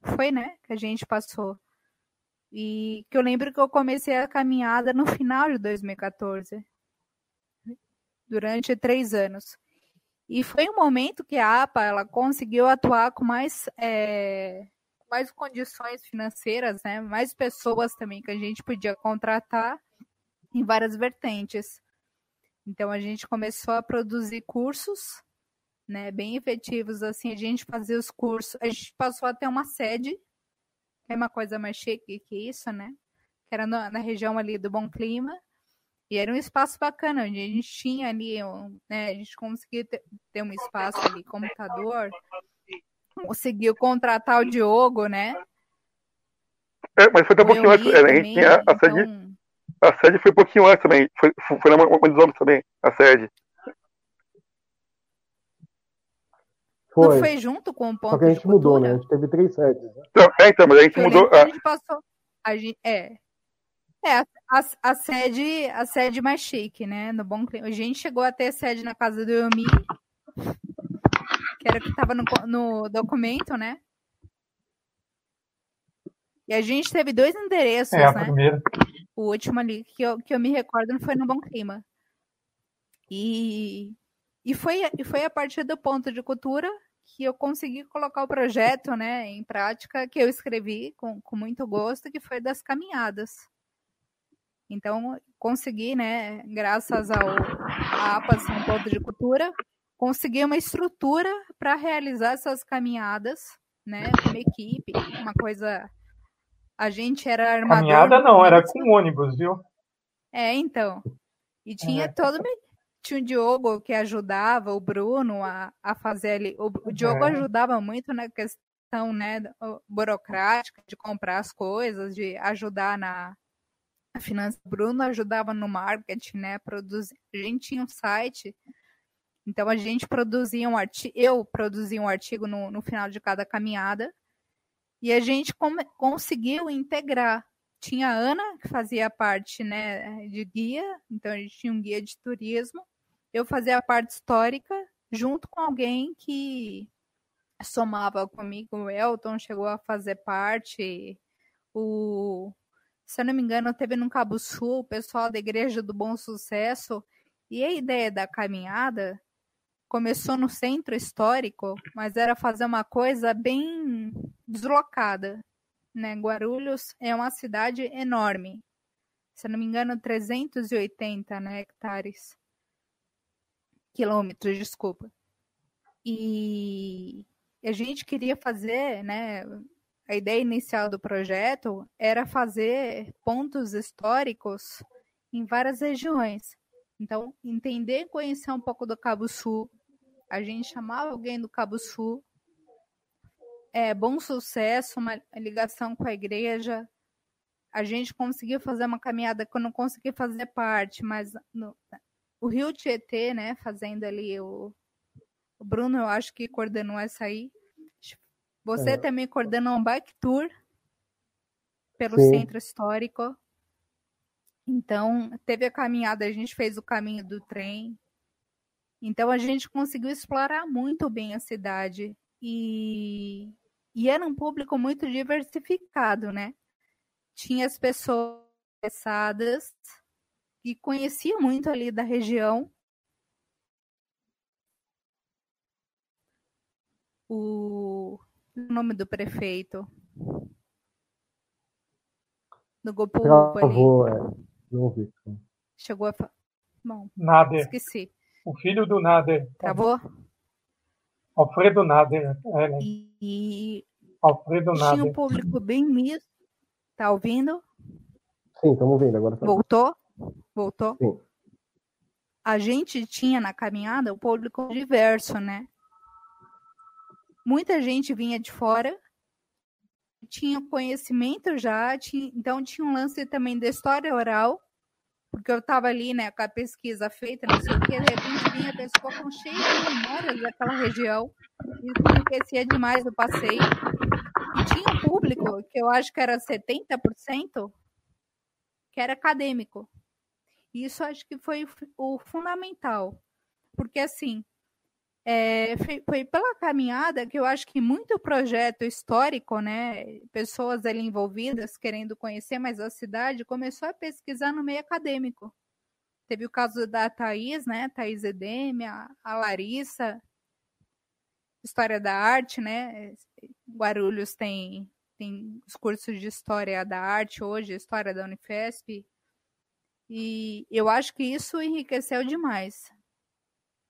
Foi, né? Que a gente passou. E que eu lembro que eu comecei a caminhada no final de 2014. Durante três anos. E foi um momento que a APA ela conseguiu atuar com mais, é, mais condições financeiras, né? mais pessoas também que a gente podia contratar em várias vertentes. Então a gente começou a produzir cursos, né, bem efetivos assim, a gente fazia os cursos, a gente passou a ter uma sede, que é uma coisa mais chique que isso, né? Que era na, na região ali do Bom Clima. E era um espaço bacana, onde a gente tinha ali, né, a gente conseguia ter, ter um espaço ali, computador, conseguiu contratar o Diogo, né? É, mas foi até um pouquinho antes, é, a gente tinha a sede, então a sede foi um pouquinho antes também. Foi, foi na Mãe dos Homens também, a sede. Foi. Não foi junto com o ponto Só que a gente mudou, né? A gente teve três sedes. Né? Então, é, então, mas a gente mudou. A... a gente passou. A gente, é. É, a, a, a, sede, a sede mais chique, né? No bom clima. A gente chegou a ter sede na casa do Yomi, que era o que estava no, no documento, né? E a gente teve dois endereços, é, a né? Primeira. O último ali que eu, que eu me recordo foi no Bom Clima. E, e, foi, foi a partir do ponto de cultura que eu consegui colocar o projeto né, em prática, que eu escrevi com, com muito gosto, que foi das caminhadas. Então, consegui, né, graças ao APAS, um ponto de cultura, consegui uma estrutura para realizar essas caminhadas, né, uma equipe, uma coisa a gente era armador. Caminhada não, era com ônibus, viu? É, então. E tinha é. todo. Tinha o Diogo que ajudava o Bruno a, a fazer ali. O, o Diogo é. ajudava muito na questão né, burocrática, de comprar as coisas, de ajudar na finança. O Bruno ajudava no marketing, né? Produzir. A gente tinha um site. Então a gente produzia um artigo. Eu produzia um artigo no, no final de cada caminhada e a gente conseguiu integrar. Tinha a Ana, que fazia parte né, de guia, então a gente tinha um guia de turismo. Eu fazia a parte histórica, junto com alguém que somava comigo. O Elton chegou a fazer parte. O, se eu não me engano, teve no Cabo Sul o pessoal da Igreja do Bom Sucesso. E a ideia da caminhada começou no centro histórico, mas era fazer uma coisa bem deslocada. Né? Guarulhos é uma cidade enorme. Se não me engano, 380 né, hectares. Quilômetros, desculpa. E a gente queria fazer, né? A ideia inicial do projeto era fazer pontos históricos em várias regiões. Então, entender e conhecer um pouco do Cabo Sul. A gente chamava alguém do Cabo Sul. É, bom sucesso, uma ligação com a igreja. A gente conseguiu fazer uma caminhada que eu não consegui fazer parte, mas no, o Rio Tietê, né, fazendo ali o, o Bruno, eu acho que coordenou essa aí. Você é. também coordenou um bike tour pelo Sim. centro histórico. Então, teve a caminhada, a gente fez o caminho do trem. Então, a gente conseguiu explorar muito bem a cidade. E, e era um público muito diversificado, né? Tinha as pessoas interessadas que conheciam muito ali da região o nome do prefeito do Gopupo ali. Não. Chegou a. Bom, Nader. esqueci. O filho do Nader. Travou? Alfredo Nader. É, né? E Alfredo Nader. tinha um público bem misto. Tá ouvindo? Sim, estamos ouvindo. Agora tá... Voltou? Voltou? Sim. A gente tinha na caminhada o um público diverso, né? muita gente vinha de fora, tinha conhecimento já, tinha, então tinha um lance também da história oral, porque eu estava ali, né, com a pesquisa feita, não sei o que, de repente vinha a pessoa com cheio de memórias daquela região, isso enriquecia demais o passeio. E tinha um público, que eu acho que era 70%, que era acadêmico. Isso acho que foi o fundamental, porque assim, é, foi pela caminhada que eu acho que muito projeto histórico, né, pessoas ali envolvidas querendo conhecer mais a cidade, começou a pesquisar no meio acadêmico. Teve o caso da Thaís, né, Thaís Edemia, a Larissa, História da Arte, né, Guarulhos tem, tem os cursos de História da Arte hoje, História da Unifesp, e eu acho que isso enriqueceu demais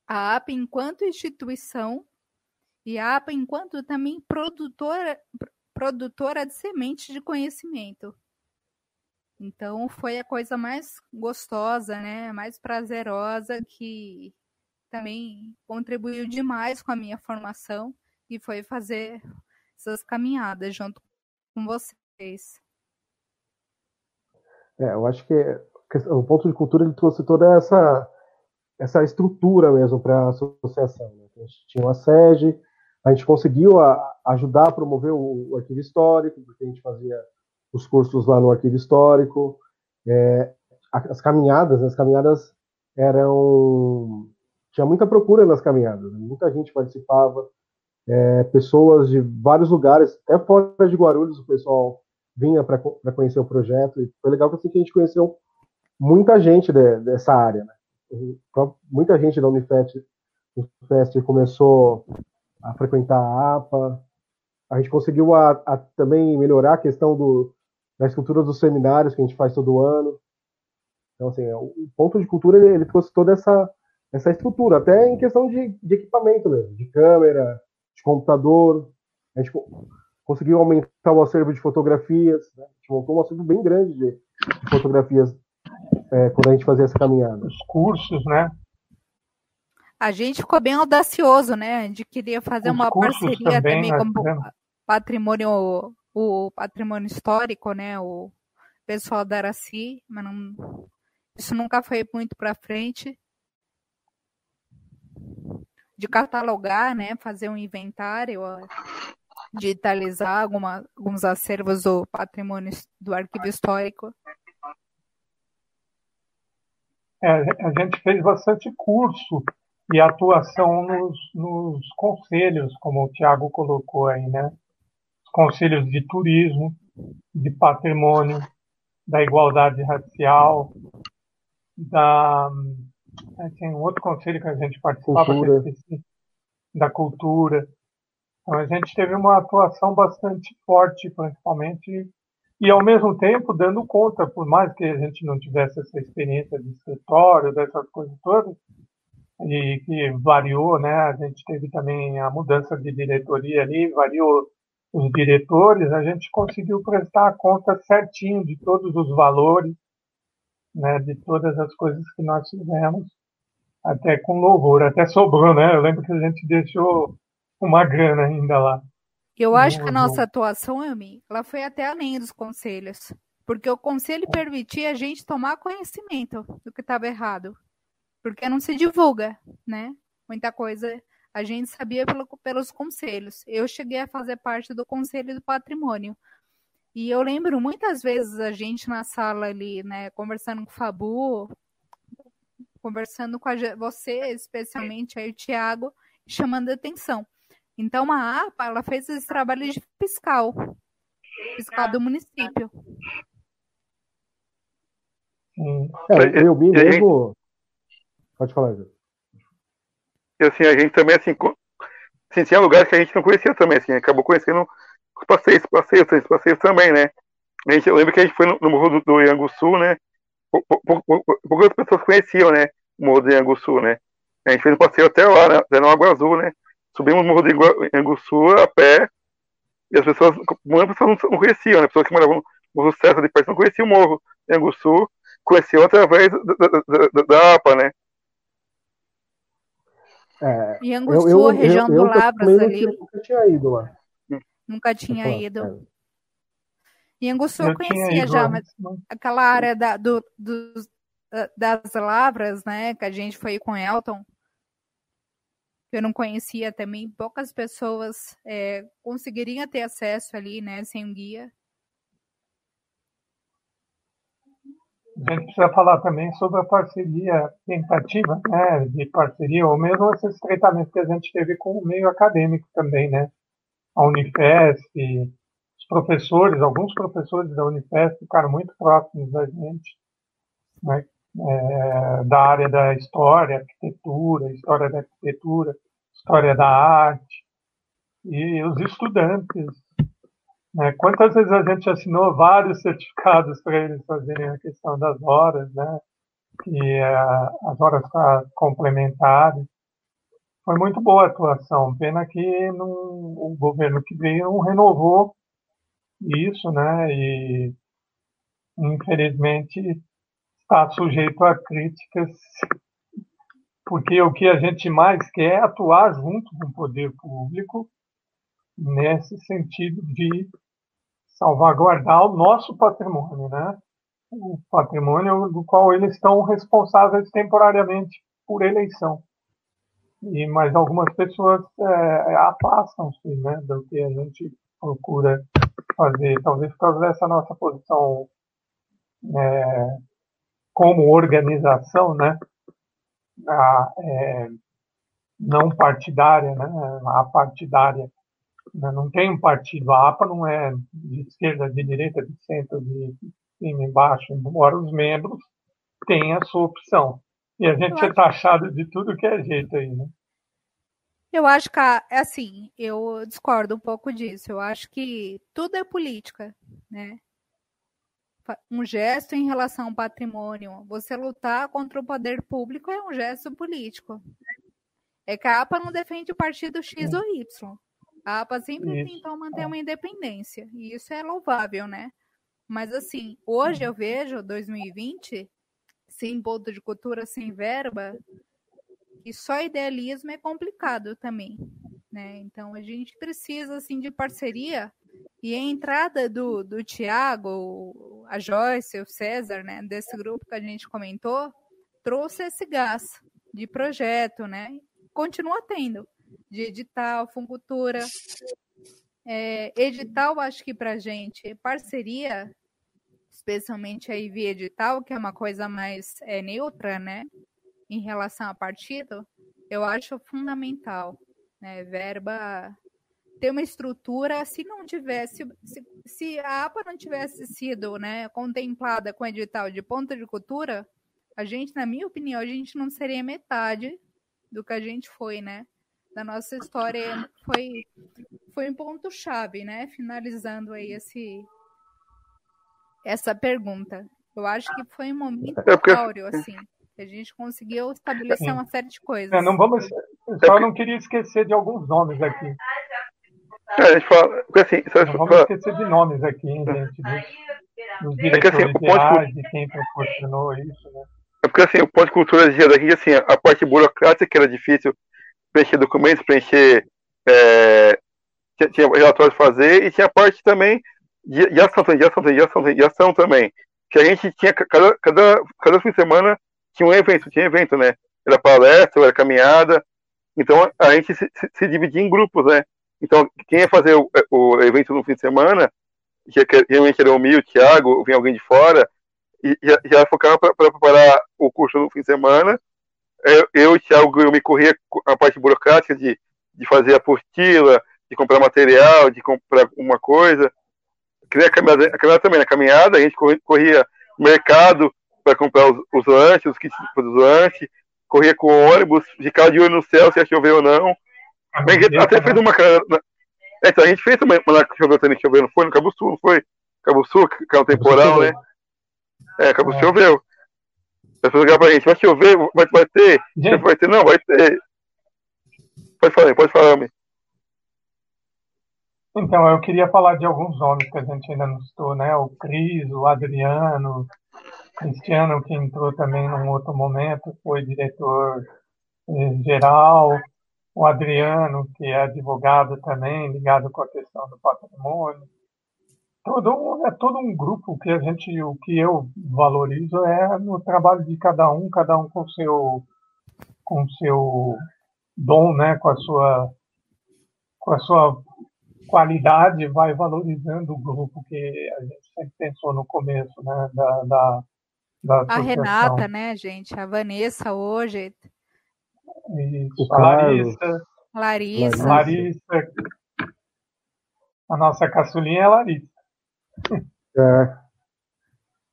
a APA enquanto instituição e a APA enquanto também produtora, produtora de semente de conhecimento. Então foi a coisa mais gostosa, né, mais prazerosa que também contribuiu demais com a minha formação e foi fazer essas caminhadas junto com vocês. É, eu acho que o ponto de cultura ele trouxe toda essa essa estrutura mesmo para a associação. Né? A gente tinha uma sede, a gente conseguiu a, ajudar a promover o, o, arquivo histórico, porque a gente fazia os cursos lá no arquivo histórico. É, as caminhadas, as caminhadas eram tinha muita procura nas caminhadas, né? muita gente participava, é, pessoas de vários lugares, até fora de Guarulhos o pessoal vinha para conhecer o projeto e foi legal que assim que a gente conheceu muita gente de, dessa área. Né? Muita gente da Unifest, começou a frequentar a APA. A gente conseguiu a, a, também melhorar a questão do, da estrutura dos seminários que a gente faz todo ano. Então, assim, o ponto de cultura ele, ele trouxe toda essa, essa estrutura, até em questão de, de equipamento mesmo, de câmera, de computador. A gente conseguiu aumentar o acervo de fotografias. Né? A gente montou um acervo bem grande de, de fotografias é, quando a gente fazia essa caminhada. Os cursos, né? A gente ficou bem audacioso, né? A gente queria fazer Os uma parceria também, também com o patrimônio, o patrimônio histórico, né? O pessoal da Araci, mas não, isso nunca foi muito para frente. De catalogar, né? Fazer um inventário, digitalizar alguma, alguns acervos do patrimônio do arquivo histórico. É, a gente fez bastante curso e atuação nos, nos conselhos, como o Tiago colocou aí, né? Os conselhos de turismo, de patrimônio, da igualdade racial, da é, tem um outro conselho que a gente participava cultura. da cultura. Então a gente teve uma atuação bastante forte, principalmente e ao mesmo tempo dando conta, por mais que a gente não tivesse essa experiência de escritório, dessas coisas todas, e que variou, né? A gente teve também a mudança de diretoria ali, variou os diretores, a gente conseguiu prestar a conta certinho de todos os valores, né? De todas as coisas que nós fizemos, até com louvor, até sobrou, né? Eu lembro que a gente deixou uma grana ainda lá. Eu acho que a nossa atuação, Ami, ela foi até além dos conselhos. Porque o conselho permitia a gente tomar conhecimento do que estava errado. Porque não se divulga, né? Muita coisa a gente sabia pelo, pelos conselhos. Eu cheguei a fazer parte do conselho do patrimônio. E eu lembro muitas vezes a gente na sala ali, né, conversando com o Fabu, conversando com a, você, especialmente aí o Tiago, chamando atenção. Então a APA ela fez esse trabalho de fiscal, fiscal do município. É, eu vi mesmo. Pode falar, Zé. E assim, a gente também, assim, assim, tinha lugares que a gente não conhecia também, assim, acabou conhecendo os passeios, passeios, os passeios também, né? A gente, eu lembro que a gente foi no, no Morro do, do Ianguçu, né? Poucas pessoas conheciam, né? O Morro do Ianguçu, né? A gente fez um passeio até lá, né? até no Água Azul, né? Subimos o Morro do Ianguçu a pé, e as pessoas, muitas pessoas não, conheciam, né? Pessoas que moravam no Morro César de perto não conheciam o Morro do Ianguçu, conheciam através da, da, da, da APA, né? É, e Anguçu, eu, eu, região eu, do Labras ali. Nunca tinha ido lá. Nunca tinha ido. É. E Anguçu eu, conhecia já, mas aquela área da, do, do, das Lavras, né, que a gente foi com Elton, eu não conhecia também, poucas pessoas é, conseguiriam ter acesso ali, né, sem um guia. A gente precisa falar também sobre a parceria, tentativa né, de parceria, ou mesmo esse estreitamento que a gente teve com o meio acadêmico também, né? A Unifesp, os professores, alguns professores da Unifesp ficaram muito próximos da gente, né? É, da área da história, arquitetura, história da arquitetura, história da arte, e os estudantes né? Quantas vezes a gente assinou vários certificados para eles fazerem a questão das horas, né? E uh, as horas complementares. Foi muito boa a atuação. Pena que não, o governo que veio não renovou isso, né? E infelizmente está sujeito a críticas, porque o que a gente mais quer é atuar junto com o poder público nesse sentido de salvaguardar o nosso patrimônio, né? O patrimônio do qual eles estão responsáveis temporariamente por eleição. E mas algumas pessoas é, afastam-se, né, do que a gente procura fazer, talvez por causa dessa nossa posição é, como organização, né, a, é, não partidária, né, a partidária né? Não tem um partido. A APA não é de esquerda, de direita, de centro, de cima, embaixo, embora os membros tenham a sua opção. E a gente é taxado de tudo que é jeito aí, né? Eu acho que, é assim, eu discordo um pouco disso. Eu acho que tudo é política, né? Um gesto em relação ao patrimônio, você lutar contra o poder público é um gesto político. É que a APA não defende o partido X ou Y. A APA sempre isso. tentou manter é. uma independência, e isso é louvável, né? Mas assim, hoje eu vejo 2020 sem ponto de cultura, sem verba, e só idealismo é complicado também, né? Então a gente precisa assim de parceria e a entrada do, do Tiago, a Joyce, o César, né, desse grupo que a gente comentou, trouxe esse gás de projeto, né? Continua tendo de edital, Funcultura. É, edital, acho que para gente, parceria, especialmente aí via edital, que é uma coisa mais é, neutra, né, em relação a partido, eu acho fundamental, né, verba ter uma estrutura, se não tivesse, se, se a APA não tivesse sido, né, contemplada com edital de ponta de cultura, a gente, na minha opinião, a gente não seria metade do que a gente foi, né? da nossa história foi foi um ponto chave, né? Finalizando aí esse essa pergunta. Eu acho que foi um momento é áureo, assim. A gente conseguiu estabelecer uma série de coisas. É, não vamos, eu só não queria esquecer de alguns nomes aqui. É, a gente fala, porque assim, não vamos esquecer de nomes aqui, hein, gente, dos, dos diretores é que, assim, gerais, de quem proporcionou isso, né? É porque assim, o ponto de cultura dizia daqui, assim, a parte burocrática que era difícil preencher documentos, preencher é, tinha, tinha relatórios fazer e tinha a parte também de, de ação, de ação, de ação, de ação também. Que a gente tinha cada, cada, cada fim de semana tinha um evento, tinha evento, né? Era palestra, era caminhada. Então a gente se, se, se dividia em grupos, né? Então quem ia fazer o, o evento no fim de semana, que, realmente era o Mi, o Thiago, vinha alguém de fora, e já, já focava para preparar o curso no fim de semana. Eu, eu o Thiago, eu me corria a parte burocrática de, de fazer a apostila, de comprar material, de comprar uma coisa. Queria a caminhada, a caminhada também, na caminhada a gente corria mercado para comprar os, os, lanches, os kits dos lanches, corria com ônibus, ficava de olho no céu se ia chover ou não. Ah, até fez uma caminhada. É, então, a gente fez uma, que choveu também, choveu, não foi? No Cabo Sul, não foi? Cabo Sul, que é um temporal, né? É, Cabo Sul é. choveu. As pessoas ligaram pra gente, vai chover, vai, vai ter? Gente. Vai ter? Não, vai ter. Pode falar, pode falar, homem. Então, eu queria falar de alguns nomes que a gente ainda não citou, né? O Cris, o Adriano, Cristiano, que entrou também num outro momento, foi diretor eh, geral, o Adriano, que é advogado também, ligado com a questão do patrimônio. Todo, é todo um grupo que a gente, o que eu valorizo é no trabalho de cada um, cada um com seu com seu dom, né, com a sua com a sua qualidade vai valorizando o grupo que a gente sempre pensou no começo, né? Da, da, da a Renata, né, gente? A Vanessa hoje. Isso, a Larissa. Larissa. Larissa. A nossa caçulinha é a Larissa. É.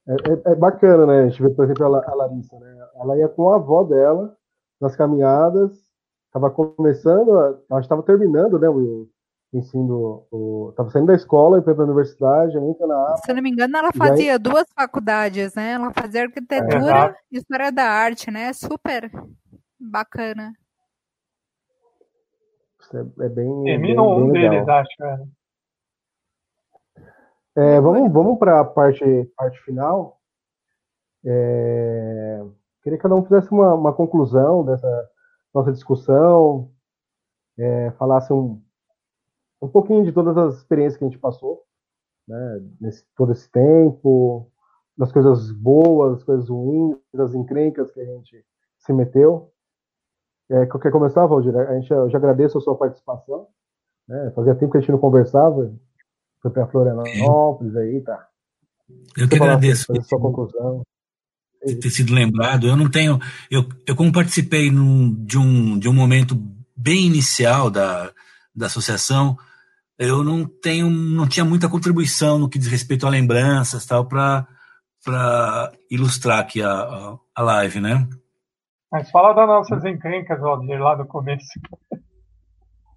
É, é, é, bacana, né? A gente vê, por exemplo, a, Larissa, né? Ela ia com a avó dela nas caminhadas, estava começando, ela estava terminando, né, o, ensino, o, tava saindo da escola e foi para a universidade, entra na APA, Se não me engano, ela fazia aí... duas faculdades, né? Ela fazia arquitetura é, e história da arte, né? Super bacana. É, é bem. Termina um bem deles, acho, né? É, vamos vamos para a parte, parte final. É, queria que cada um fizesse uma, uma conclusão dessa nossa discussão, é, falasse um, um pouquinho de todas as experiências que a gente passou, né, nesse todo esse tempo, das coisas boas, das coisas ruins, das encrencas que a gente se meteu. É, quer começar, Valdir? A gente, eu já agradeço a sua participação. Né? Fazia tempo que a gente não conversava. Foi para Florianópolis aí, tá. Eu que agradeço. Fazer sua conclusão. Ter sido lembrado. Eu não tenho. Eu, eu como participei num, de, um, de um momento bem inicial da, da associação, eu não tenho, não tinha muita contribuição no que diz respeito a lembranças tal para para ilustrar aqui a, a, a, live, né? Mas fala das nossas encrencas, Waldir, lá do começo.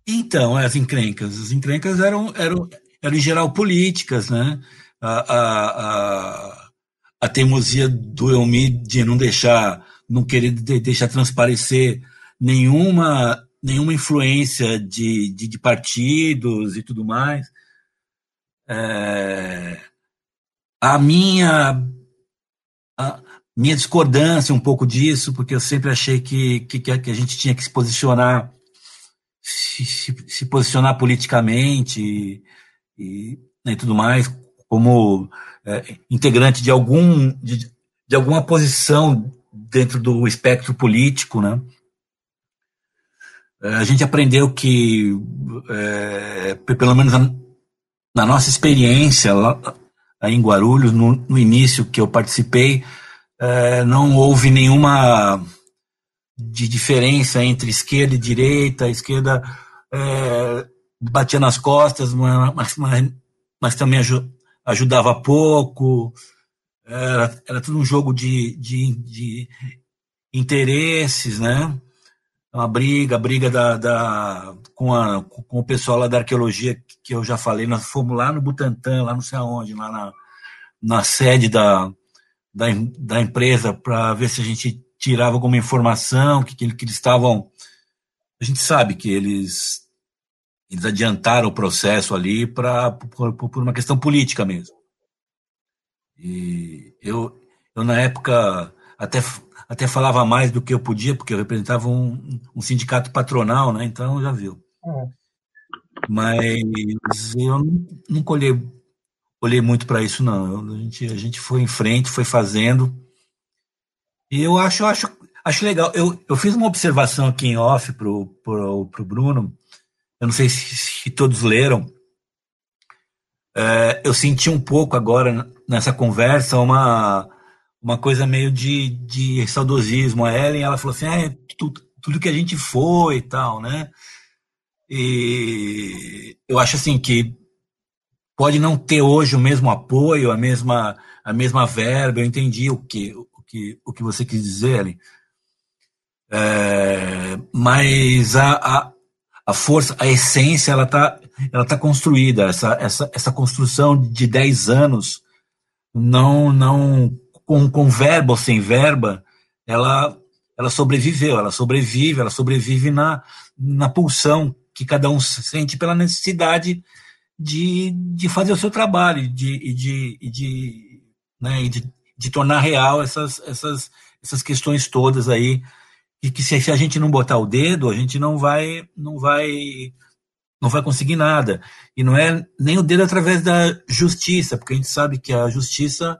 Então, as encrencas. As encrencas eram, eram, eram em geral políticas, né? A, a, a, a teimosia do Elmi de não deixar, não querer deixar transparecer nenhuma nenhuma influência de, de, de partidos e tudo mais. É, a minha a minha discordância um pouco disso, porque eu sempre achei que, que, que a gente tinha que se posicionar se, se, se posicionar politicamente e, e, né, e, tudo mais, como é, integrante de algum de, de alguma posição dentro do espectro político, né? É, a gente aprendeu que, é, pelo menos na nossa experiência lá, em Guarulhos, no, no início que eu participei, é, não houve nenhuma de diferença entre esquerda e direita. A esquerda é, batia nas costas, mas, mas, mas também ajudava pouco. Era, era tudo um jogo de, de, de interesses, né? uma briga, briga da, da, com, a, com o pessoal lá da arqueologia que eu já falei. Nós fomos lá no Butantã, lá não sei aonde, lá na, na sede da, da, da empresa, para ver se a gente tirava alguma informação, que, que, que eles estavam. A gente sabe que eles eles adiantaram o processo ali para por, por, uma questão política mesmo. E eu, eu na época até até falava mais do que eu podia porque eu representava um, um sindicato patronal, né? Então já viu. É. Mas eu nunca olhei, olhei muito para isso não. A gente a gente foi em frente, foi fazendo. E eu acho acho acho legal. Eu, eu fiz uma observação aqui em off pro pro, pro Bruno eu não sei se, se todos leram. É, eu senti um pouco agora nessa conversa uma, uma coisa meio de, de saudosismo. A Ellen, ela falou assim, é, tudo, tudo que a gente foi e tal, né? E eu acho assim que pode não ter hoje o mesmo apoio, a mesma, a mesma verba. Eu entendi o que, o que, o que você quis dizer, Ellen. É, mas a, a, a força, a essência, ela está ela tá construída. Essa, essa, essa construção de 10 anos, não, não com, com verba ou sem verba, ela, ela sobreviveu, ela sobrevive, ela sobrevive na, na pulsão que cada um sente pela necessidade de, de fazer o seu trabalho de, de, de, né, de, de tornar real essas, essas, essas questões todas aí e que se, a gente não botar o dedo, a gente não vai, não vai, não vai conseguir nada. E não é nem o dedo através da justiça, porque a gente sabe que a justiça,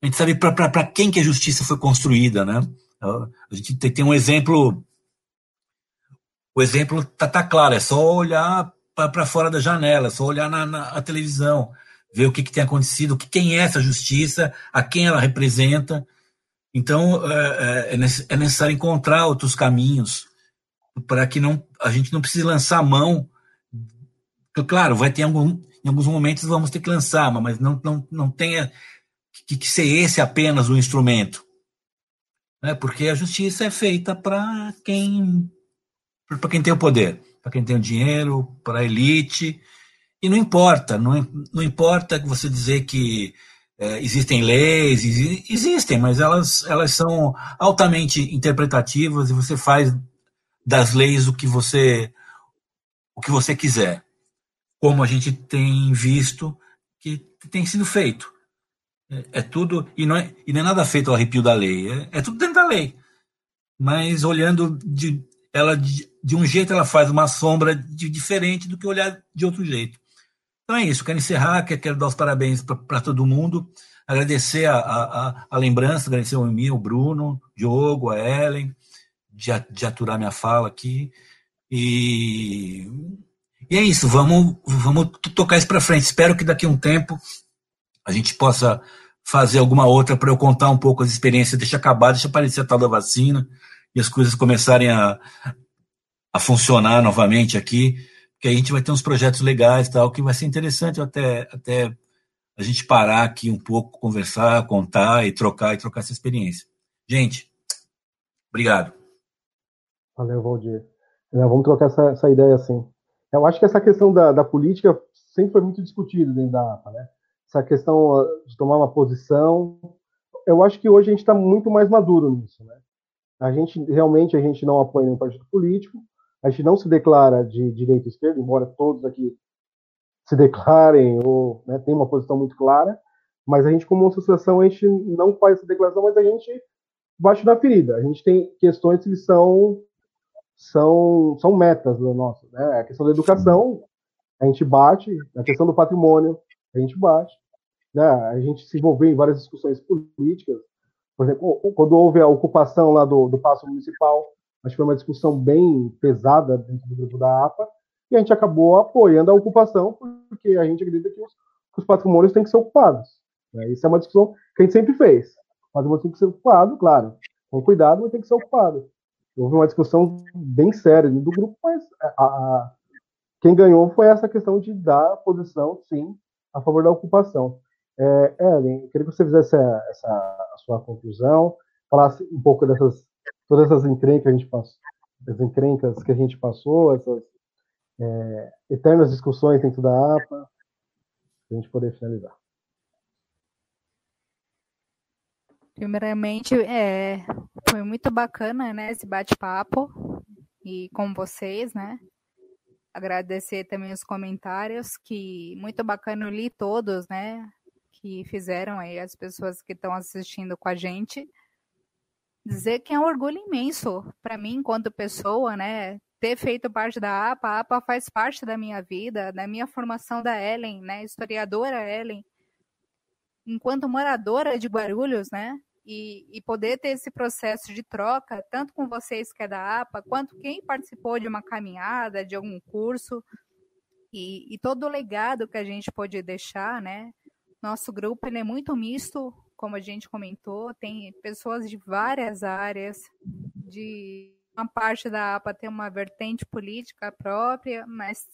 a gente sabe para quem que a justiça foi construída, né? A gente tem, tem um exemplo, o exemplo tá, tá claro, é só olhar para fora da janela, só olhar na, na televisão, ver o que, que tem acontecido, que, quem é essa justiça, a quem ela representa. Então, é, é, é, é necessário encontrar outros caminhos para que não, a gente não precise lançar a mão. Claro, vai ter algum, em alguns momentos vamos ter que lançar, mas não, não, não tenha que, que ser esse apenas o instrumento. Né? Porque a justiça é feita para quem, quem tem o poder, para quem tem dinheiro, para a elite. E não importa, não, não importa você dizer que é, existem leis, existem, mas elas, elas são altamente interpretativas e você faz das leis o que você o que você quiser, como a gente tem visto que tem sido feito. É, é tudo e não é, e não é nada feito ao arrepio da lei, é, é tudo dentro da lei. Mas olhando de ela de, de um jeito ela faz uma sombra de, diferente do que olhar de outro jeito. Então é isso, quero encerrar, quero dar os parabéns para todo mundo, agradecer a, a, a, lembrança, agradecer ao Emil, o Bruno, Diogo, a Ellen, de, de aturar minha fala aqui. E, e é isso, vamos, vamos tocar isso para frente. Espero que daqui a um tempo a gente possa fazer alguma outra para eu contar um pouco as experiências. Deixa acabar, deixa aparecer a tal da vacina e as coisas começarem a, a funcionar novamente aqui que a gente vai ter uns projetos legais tal, que vai ser interessante até, até a gente parar aqui um pouco, conversar, contar e trocar e trocar essa experiência. Gente, obrigado. Valeu, Valdir. É, vamos trocar essa, essa ideia assim. Eu acho que essa questão da, da política sempre foi muito discutida dentro da APA, né? Essa questão de tomar uma posição. Eu acho que hoje a gente está muito mais maduro nisso, né? A gente realmente a gente não apoia nenhum partido político, a gente não se declara de direita esquerda, embora todos aqui se declarem ou né, uma posição muito clara, mas a gente, como associação, a gente não faz essa declaração, mas a gente bate na ferida. A gente tem questões que são são, são metas do nosso. Né? A questão da educação, a gente bate, a questão do patrimônio, a gente bate. Né? A gente se envolveu em várias discussões políticas. Por exemplo, quando houve a ocupação lá do, do Paço Municipal, Acho que foi uma discussão bem pesada dentro do grupo da APA, e a gente acabou apoiando a ocupação, porque a gente acredita que os, que os patrimônios têm que ser ocupados. Né? Isso é uma discussão que a gente sempre fez. O patrimônio tem que ser ocupado, claro, com cuidado, mas tem que ser ocupado. Houve uma discussão bem séria do grupo, mas a, a, quem ganhou foi essa questão de dar posição, sim, a favor da ocupação. É, Ellen, queria que você fizesse essa a sua conclusão, falasse um pouco dessas todas essas encrencas que a gente passou, as encrencas que a gente passou, essas é, eternas discussões dentro da APA, para a gente poder finalizar. Primeiramente, é, foi muito bacana, né, esse bate-papo e com vocês, né? Agradecer também os comentários, que muito bacana, eu li todos, né? Que fizeram aí as pessoas que estão assistindo com a gente. Dizer que é um orgulho imenso para mim, enquanto pessoa, né? Ter feito parte da APA, a APA faz parte da minha vida, da minha formação da Ellen, né? Historiadora Ellen. Enquanto moradora de Guarulhos, né? e, e, poder ter esse processo de troca, tanto com vocês que é da APA, quanto quem participou de uma caminhada, de algum curso, e, e todo o legado que a gente pode deixar, né? Nosso grupo é muito misto, como a gente comentou, tem pessoas de várias áreas, de uma parte da APA tem uma vertente política própria, mas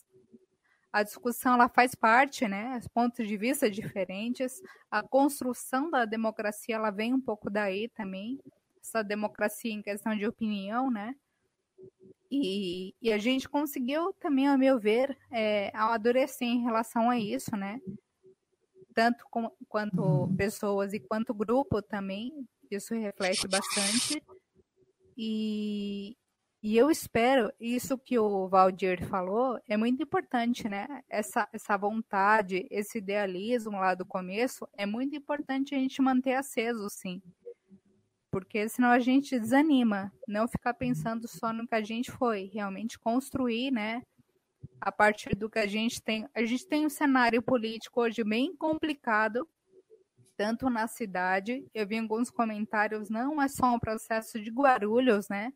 a discussão ela faz parte, né? Pontos de vista diferentes. A construção da democracia ela vem um pouco daí também. Essa democracia em questão de opinião, né? E, e a gente conseguiu também, a meu ver, é, amadurecer em relação a isso, né? Tanto com, quanto pessoas e quanto grupo também, isso reflete bastante. E, e eu espero, isso que o Valdir falou, é muito importante, né? Essa, essa vontade, esse idealismo lá do começo, é muito importante a gente manter aceso, sim. Porque senão a gente desanima, não ficar pensando só no que a gente foi, realmente construir, né? A partir do que a gente tem. A gente tem um cenário político hoje bem complicado, tanto na cidade. Eu vi alguns comentários, não é só um processo de Guarulhos, né?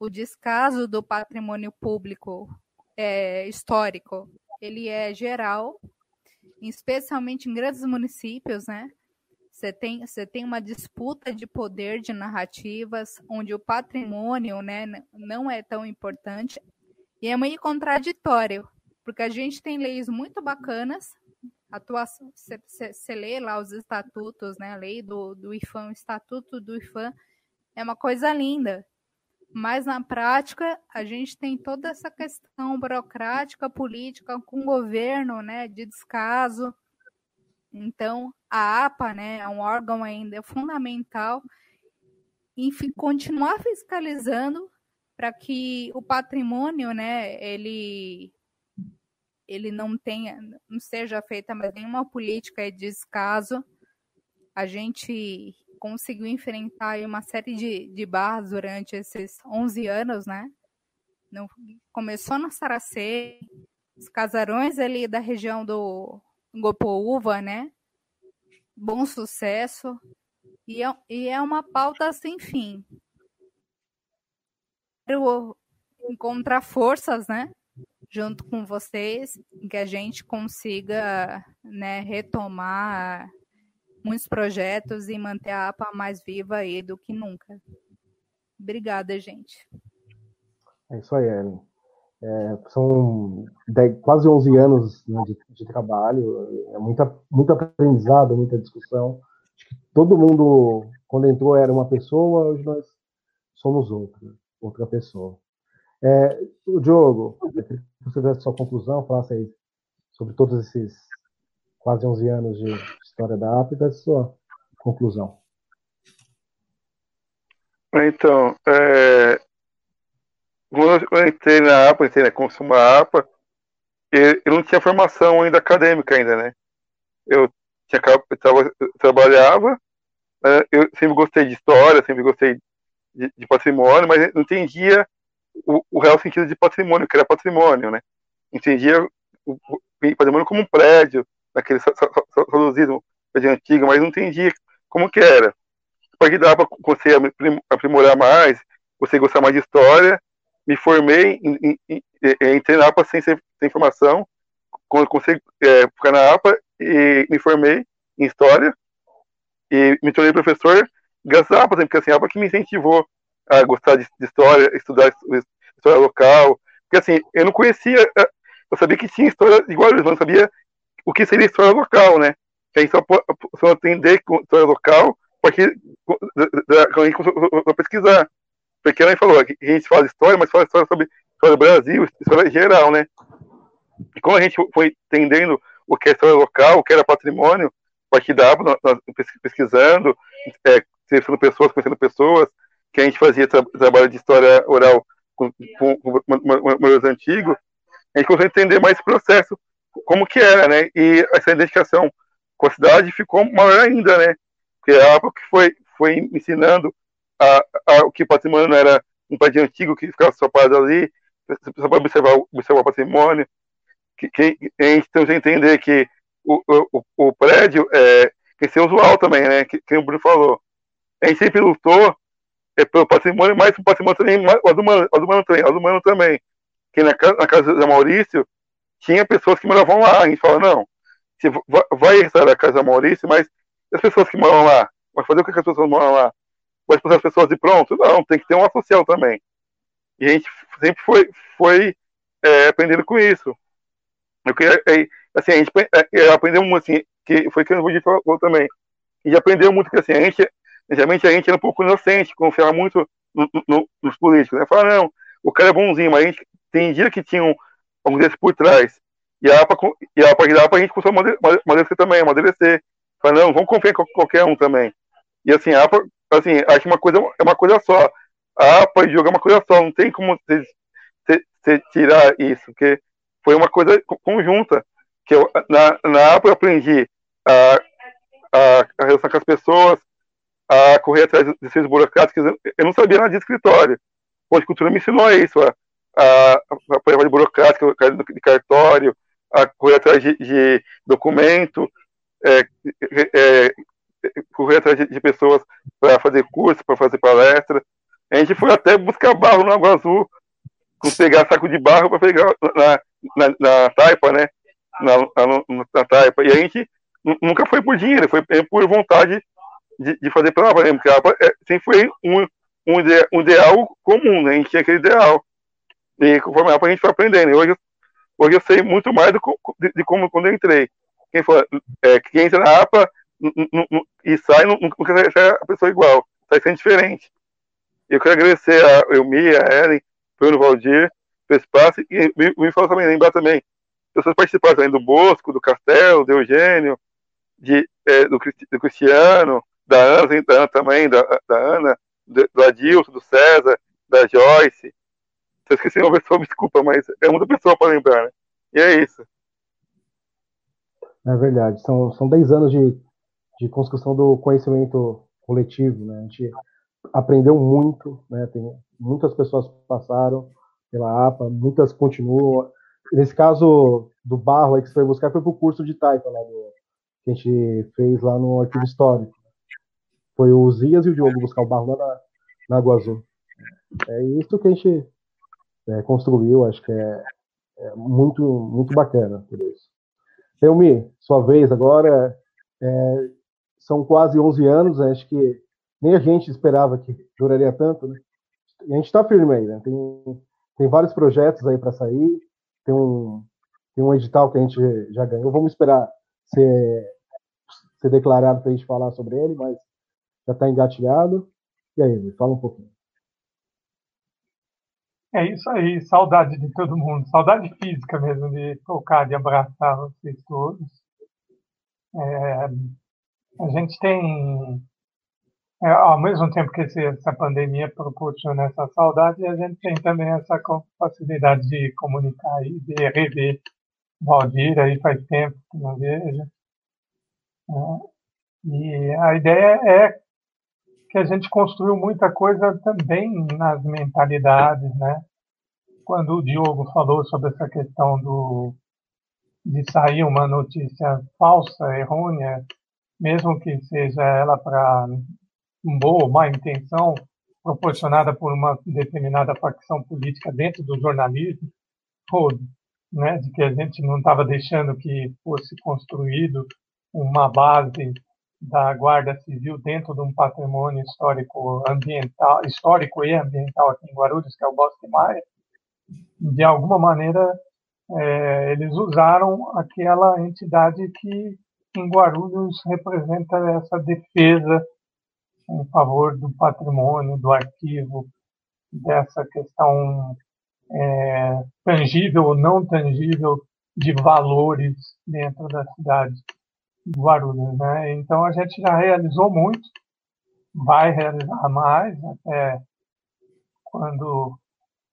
o descaso do patrimônio público é, histórico, ele é geral, especialmente em grandes municípios, né? Você tem, você tem uma disputa de poder de narrativas, onde o patrimônio né, não é tão importante, e é meio contraditório, porque a gente tem leis muito bacanas, você lê lá os estatutos, né, a lei do, do IFAM, o estatuto do IFAM, é uma coisa linda, mas na prática, a gente tem toda essa questão burocrática, política com o governo, né, de descaso. Então, a APA, né, é um órgão ainda fundamental em continuar fiscalizando para que o patrimônio, né, ele ele não tenha, não seja feita mais nenhuma política de descaso. A gente conseguiu enfrentar uma série de, de barras durante esses 11 anos, né? No, começou na Saracê, os casarões ali da região do Gopoúva, né? Bom sucesso. E é, e é uma pauta sem fim. Quero encontrar forças, né? Junto com vocês, que a gente consiga né, retomar muitos projetos e manter a APA mais viva aí do que nunca. Obrigada, gente. É isso aí, Ellen. É, são 10, quase 11 anos né, de, de, trabalho, é muita, muito aprendizado, muita discussão. Acho que todo mundo, quando entrou, era uma pessoa, hoje nós somos outra, outra pessoa. É, o Diogo, se você tivesse sua conclusão, falasse aí sobre todos esses quase 11 anos de história da APA e da sua conclusão. Então, é, quando eu entrei na APA, entrei na Consuma APA, eu, eu não tinha formação ainda acadêmica ainda, né? Eu, tinha, eu, eu trabalhava, né? eu sempre gostei de história, sempre gostei de, de patrimônio, mas entendia o, o, real sentido de patrimônio, que era patrimônio, né? Entendia o, o patrimônio como um prédio, naquele saudosismo de antiga, mas não entendi como que era. Porque dava para você aprimorar mais, você gostar mais de história, me formei, em, em, em, entrei na APA sem, sem formação, consegui é, ficar na APA e me formei em história e me tornei professor graças à APA, porque assim, a APA que me incentivou a gostar de, de história, estudar história local, porque assim, eu não conhecia, eu sabia que tinha história igual eles, mas não sabia o que seria história local, né? Que a gente só pode entender história local porque quando a gente começou pesquisar. Porque ela falou que a gente fala história, mas fala história sobre história do Brasil, história geral, né? E como a gente foi entendendo o que é história local, o que era patrimônio, a partir da nós pesquisando, é, selecionando pessoas, conhecendo pessoas, que a gente fazia tra trabalho de história oral com, com, com, meus antigos, a gente começou a entender mais esse processo, como que era, né? E essa identificação com a cidade ficou maior ainda, né? Porque a APA que foi, foi ensinando a, a, o que patrimônio não era um prédio antigo que ficava só parado ali, só para observar, observar o patrimônio, que, que a gente tem que entender que o, o, o prédio é, que ser usual também, né? Que, que o Bruno falou. A gente sempre lutou é, pelo patrimônio, mas o patrimônio também, o do humano, humano também, o humano também. Que na, na casa da Maurício tinha pessoas que moravam lá. A gente fala, não, você vai restaurar a casa da Maurício, mas as pessoas que moram lá? Vai fazer o que as pessoas moram lá? Vai expulsar as pessoas de pronto? Não, tem que ter uma social também. E a gente sempre foi, foi é, aprendendo com isso. Eu queria, é, assim, a gente é, aprendeu muito, assim, que foi que o Woody falou também. Gente aprendeu muito que, assim, a gente, geralmente a gente era um pouco inocente, confiava muito no, no, nos políticos, né? Falar, não, o cara é bonzinho, mas a gente tem dia que tinham alguns desses por trás. E a APA, e a APA dava pra gente começou a amadurecer também, amadurecer. Falar, não, vamos confiar em qualquer um também. E assim, a APA, assim, acho uma coisa é uma coisa só. A APA e jogo é uma coisa só, não tem como você tirar isso, porque foi uma coisa conjunta. Que eu, na, na APA eu aprendi a, a, a relação com as pessoas, a correr atrás de seus burocráticos. Eu não sabia nada de escritório. a cultura me ensinou isso, a, a, a prova de burocrática, de cartório, a correr atrás de, de documento, é, é, correr atrás de, de pessoas para fazer curso, para fazer palestra. A gente foi até buscar barro no Água Azul, com pegar saco de barro para pegar na, na, na, taipa, né? Na, na, na, taipa. E a gente nunca foi por dinheiro, foi por vontade de, de fazer prova, né? Porque a é, sempre foi um, um, ideal, um ideal comum, né? A gente tinha aquele ideal. E conforme a a gente foi aprendendo. Hoje, hoje eu sei muito mais do, de, de como quando eu entrei. Quem, for, é, quem entra na APA e sai, nunca sai a pessoa igual, sai sendo diferente. Eu quero agradecer a Elmi, a Ellen, Bruno Valdir, pelo espaço, e me, me falou também, lembrar também, pessoas participaram do Bosco, do Castelo, do Eugênio, de, é, do, do, Cristiano, da Ana, da Ana também, da, da Ana, do, do Adilson, do César, da Joyce. Se eu esqueci uma pessoa, me desculpa, mas é muita pessoa para lembrar, né? E é isso. É verdade. São, são 10 anos de, de construção do conhecimento coletivo, né? A gente aprendeu muito, né? Tem muitas pessoas passaram pela APA, muitas continuam. Nesse caso do barro aí que você foi buscar foi para o curso de taipa lá do, que a gente fez lá no arquivo histórico. Foi o Zias e o Diogo buscar o barro lá na, na Água Azul. É isso que a gente é, construiu, acho que é, é, muito, muito bacana por isso. Elmi, sua vez agora. É, são quase 11 anos, né? acho que nem a gente esperava que duraria tanto, né? E a gente está firme aí, né? Tem, tem vários projetos aí para sair, tem um, tem um edital que a gente já ganhou. Vamos esperar ser, ser declarado para a gente falar sobre ele, mas já está engatilhado. E aí, me fala um pouquinho. É isso aí, saudade de todo mundo, saudade física mesmo de tocar, de abraçar vocês todos. É, a gente tem, é, ao mesmo tempo que esse, essa pandemia proporciona essa saudade, a gente tem também essa facilidade de comunicar e de rever Valdir, aí faz tempo que não vejo. É, e a ideia é que a gente construiu muita coisa também nas mentalidades, né? Quando o Diogo falou sobre essa questão do de sair uma notícia falsa, errônea, mesmo que seja ela para boa ou má intenção, proporcionada por uma determinada facção política dentro do jornalismo, todo, né, de que a gente não estava deixando que fosse construído uma base da Guarda Civil dentro de um patrimônio histórico ambiental, histórico e ambiental aqui em Guarulhos, que é o Bosque Maia, de alguma maneira é, eles usaram aquela entidade que em Guarulhos representa essa defesa em favor do patrimônio, do arquivo, dessa questão é, tangível ou não tangível de valores dentro da cidade de Guarulhos. Né? Então a gente já realizou muito vai realizar mais até quando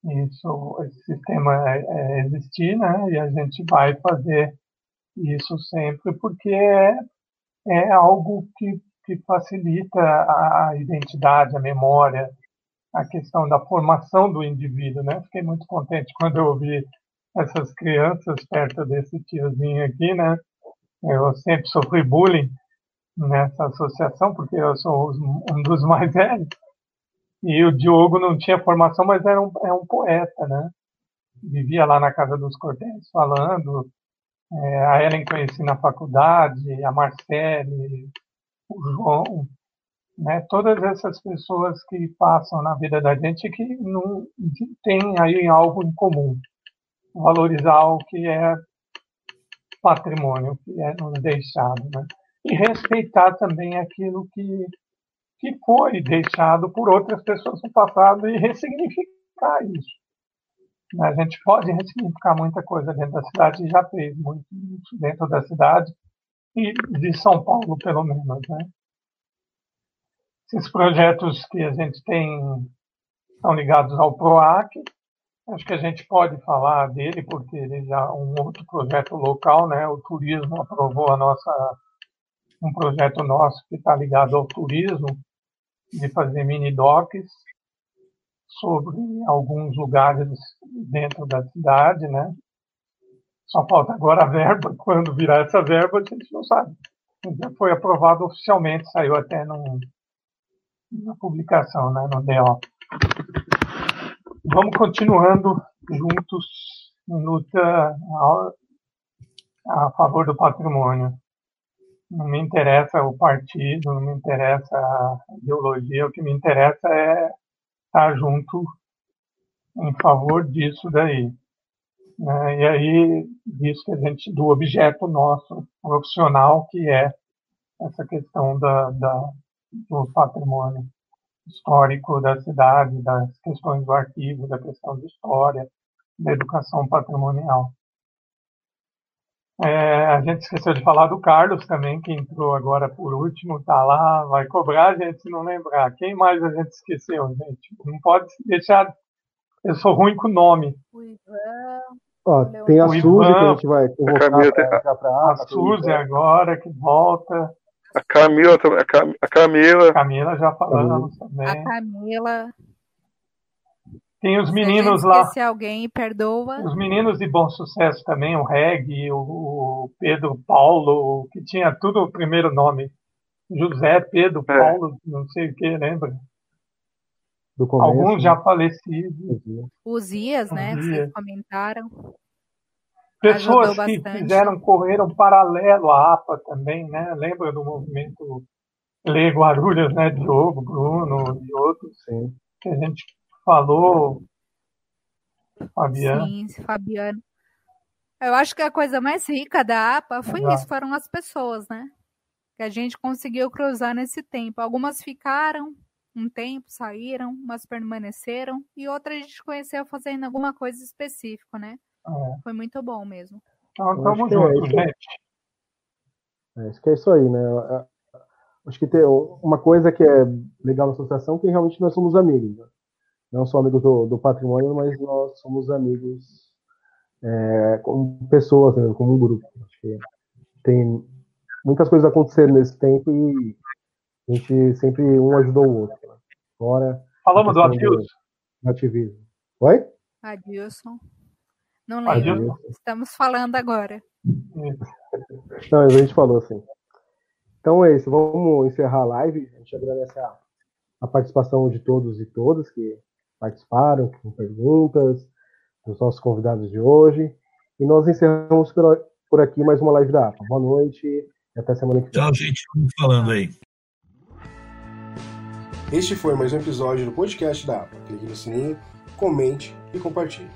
isso, esse sistema é, é, existir, né? E a gente vai fazer isso sempre porque é, é algo que, que facilita a, identidade, a memória, a questão da formação do indivíduo, né? Fiquei muito contente quando eu ouvi essas crianças perto desse tiozinho aqui, né? Eu sempre sofri bullying nessa associação porque eu sou um dos mais velhos e o Diogo não tinha formação, mas era um, é um poeta, né? Vivia lá na casa dos Cortez falando. É, a Ellen conheci na faculdade, a Marcele, o João, né? Todas essas pessoas que passam na vida da gente que não tem aí algo em comum. Valorizar o que é patrimônio, o que é nos deixado, né? E respeitar também aquilo que que foi deixado por outras pessoas no passado e ressignificar isso. A gente pode ressignificar muita coisa dentro da cidade já fez muito dentro da cidade e de São Paulo, pelo menos. Né? Esses projetos que a gente tem estão ligados ao PROAC. Acho que a gente pode falar dele, porque ele já é um outro projeto local, né? O turismo aprovou a nossa um projeto nosso que está ligado ao turismo, de fazer mini docs sobre alguns lugares dentro da cidade, né? Só falta agora a verba. Quando virar essa verba, a gente não sabe. Já foi aprovado oficialmente, saiu até na publicação, né, no DO. Vamos continuando juntos em luta a, a favor do patrimônio não me interessa o partido, não me interessa a ideologia, o que me interessa é estar junto em favor disso daí. Né? E aí, disso que a gente, do objeto nosso profissional, que é essa questão da, da, do patrimônio histórico da cidade, das questões do arquivo, da questão de história, da educação patrimonial. É, a gente esqueceu de falar do Carlos também, que entrou agora por último, tá lá, vai cobrar a gente se não lembrar. Quem mais a gente esqueceu, gente? Não pode deixar. Eu sou ruim com o nome. O Ivan. Ó, tem a o Suzy Ivan, que a gente vai convocar pra, pra, A Suzy agora que volta. A Camila, a Camila. A Camila já falamos também. A Camila. Tem os meninos lá. Se alguém, perdoa. Os meninos de bom sucesso também, o Reg, o Pedro Paulo, que tinha tudo o primeiro nome. José Pedro é. Paulo, não sei o que, lembra? Começo, Alguns né? já falecidos. Os Ias, né? Os Vocês comentaram. Pessoas que fizeram, correram paralelo à APA também, né? Lembra do movimento Lê Guarulhos, né? Diogo, Bruno e outros. Sim. Que a gente falou, Fabiano. Sim, Fabiano. Eu acho que a coisa mais rica da APA foi Exato. isso, foram as pessoas, né? Que a gente conseguiu cruzar nesse tempo. Algumas ficaram um tempo, saíram, umas permaneceram, e outras a gente conheceu fazendo alguma coisa específica, né? É. Foi muito bom mesmo. Então, tamo junto, é, gente. É, acho que é isso aí, né? Acho que tem uma coisa que é legal na associação é que realmente nós somos amigos. Né? não só amigos do, do patrimônio, mas nós somos amigos é, como pessoas, né, como um grupo. Acho que tem muitas coisas acontecendo nesse tempo e a gente sempre um ajudou o outro. Fora Falamos do Adilson. Do ativismo. Oi? Adilson. Não lembro. Adilson. Estamos falando agora. Não, a gente falou assim. Então é isso. Vamos encerrar a live. A gente agradece a, a participação de todos e todas que participaram, com perguntas, dos nossos convidados de hoje. E nós encerramos por, por aqui mais uma live da APA. Boa noite e até semana que vem. Tchau, gente. Vamos falando aí. Este foi mais um episódio do podcast da APA. Clique no sininho, comente e compartilhe.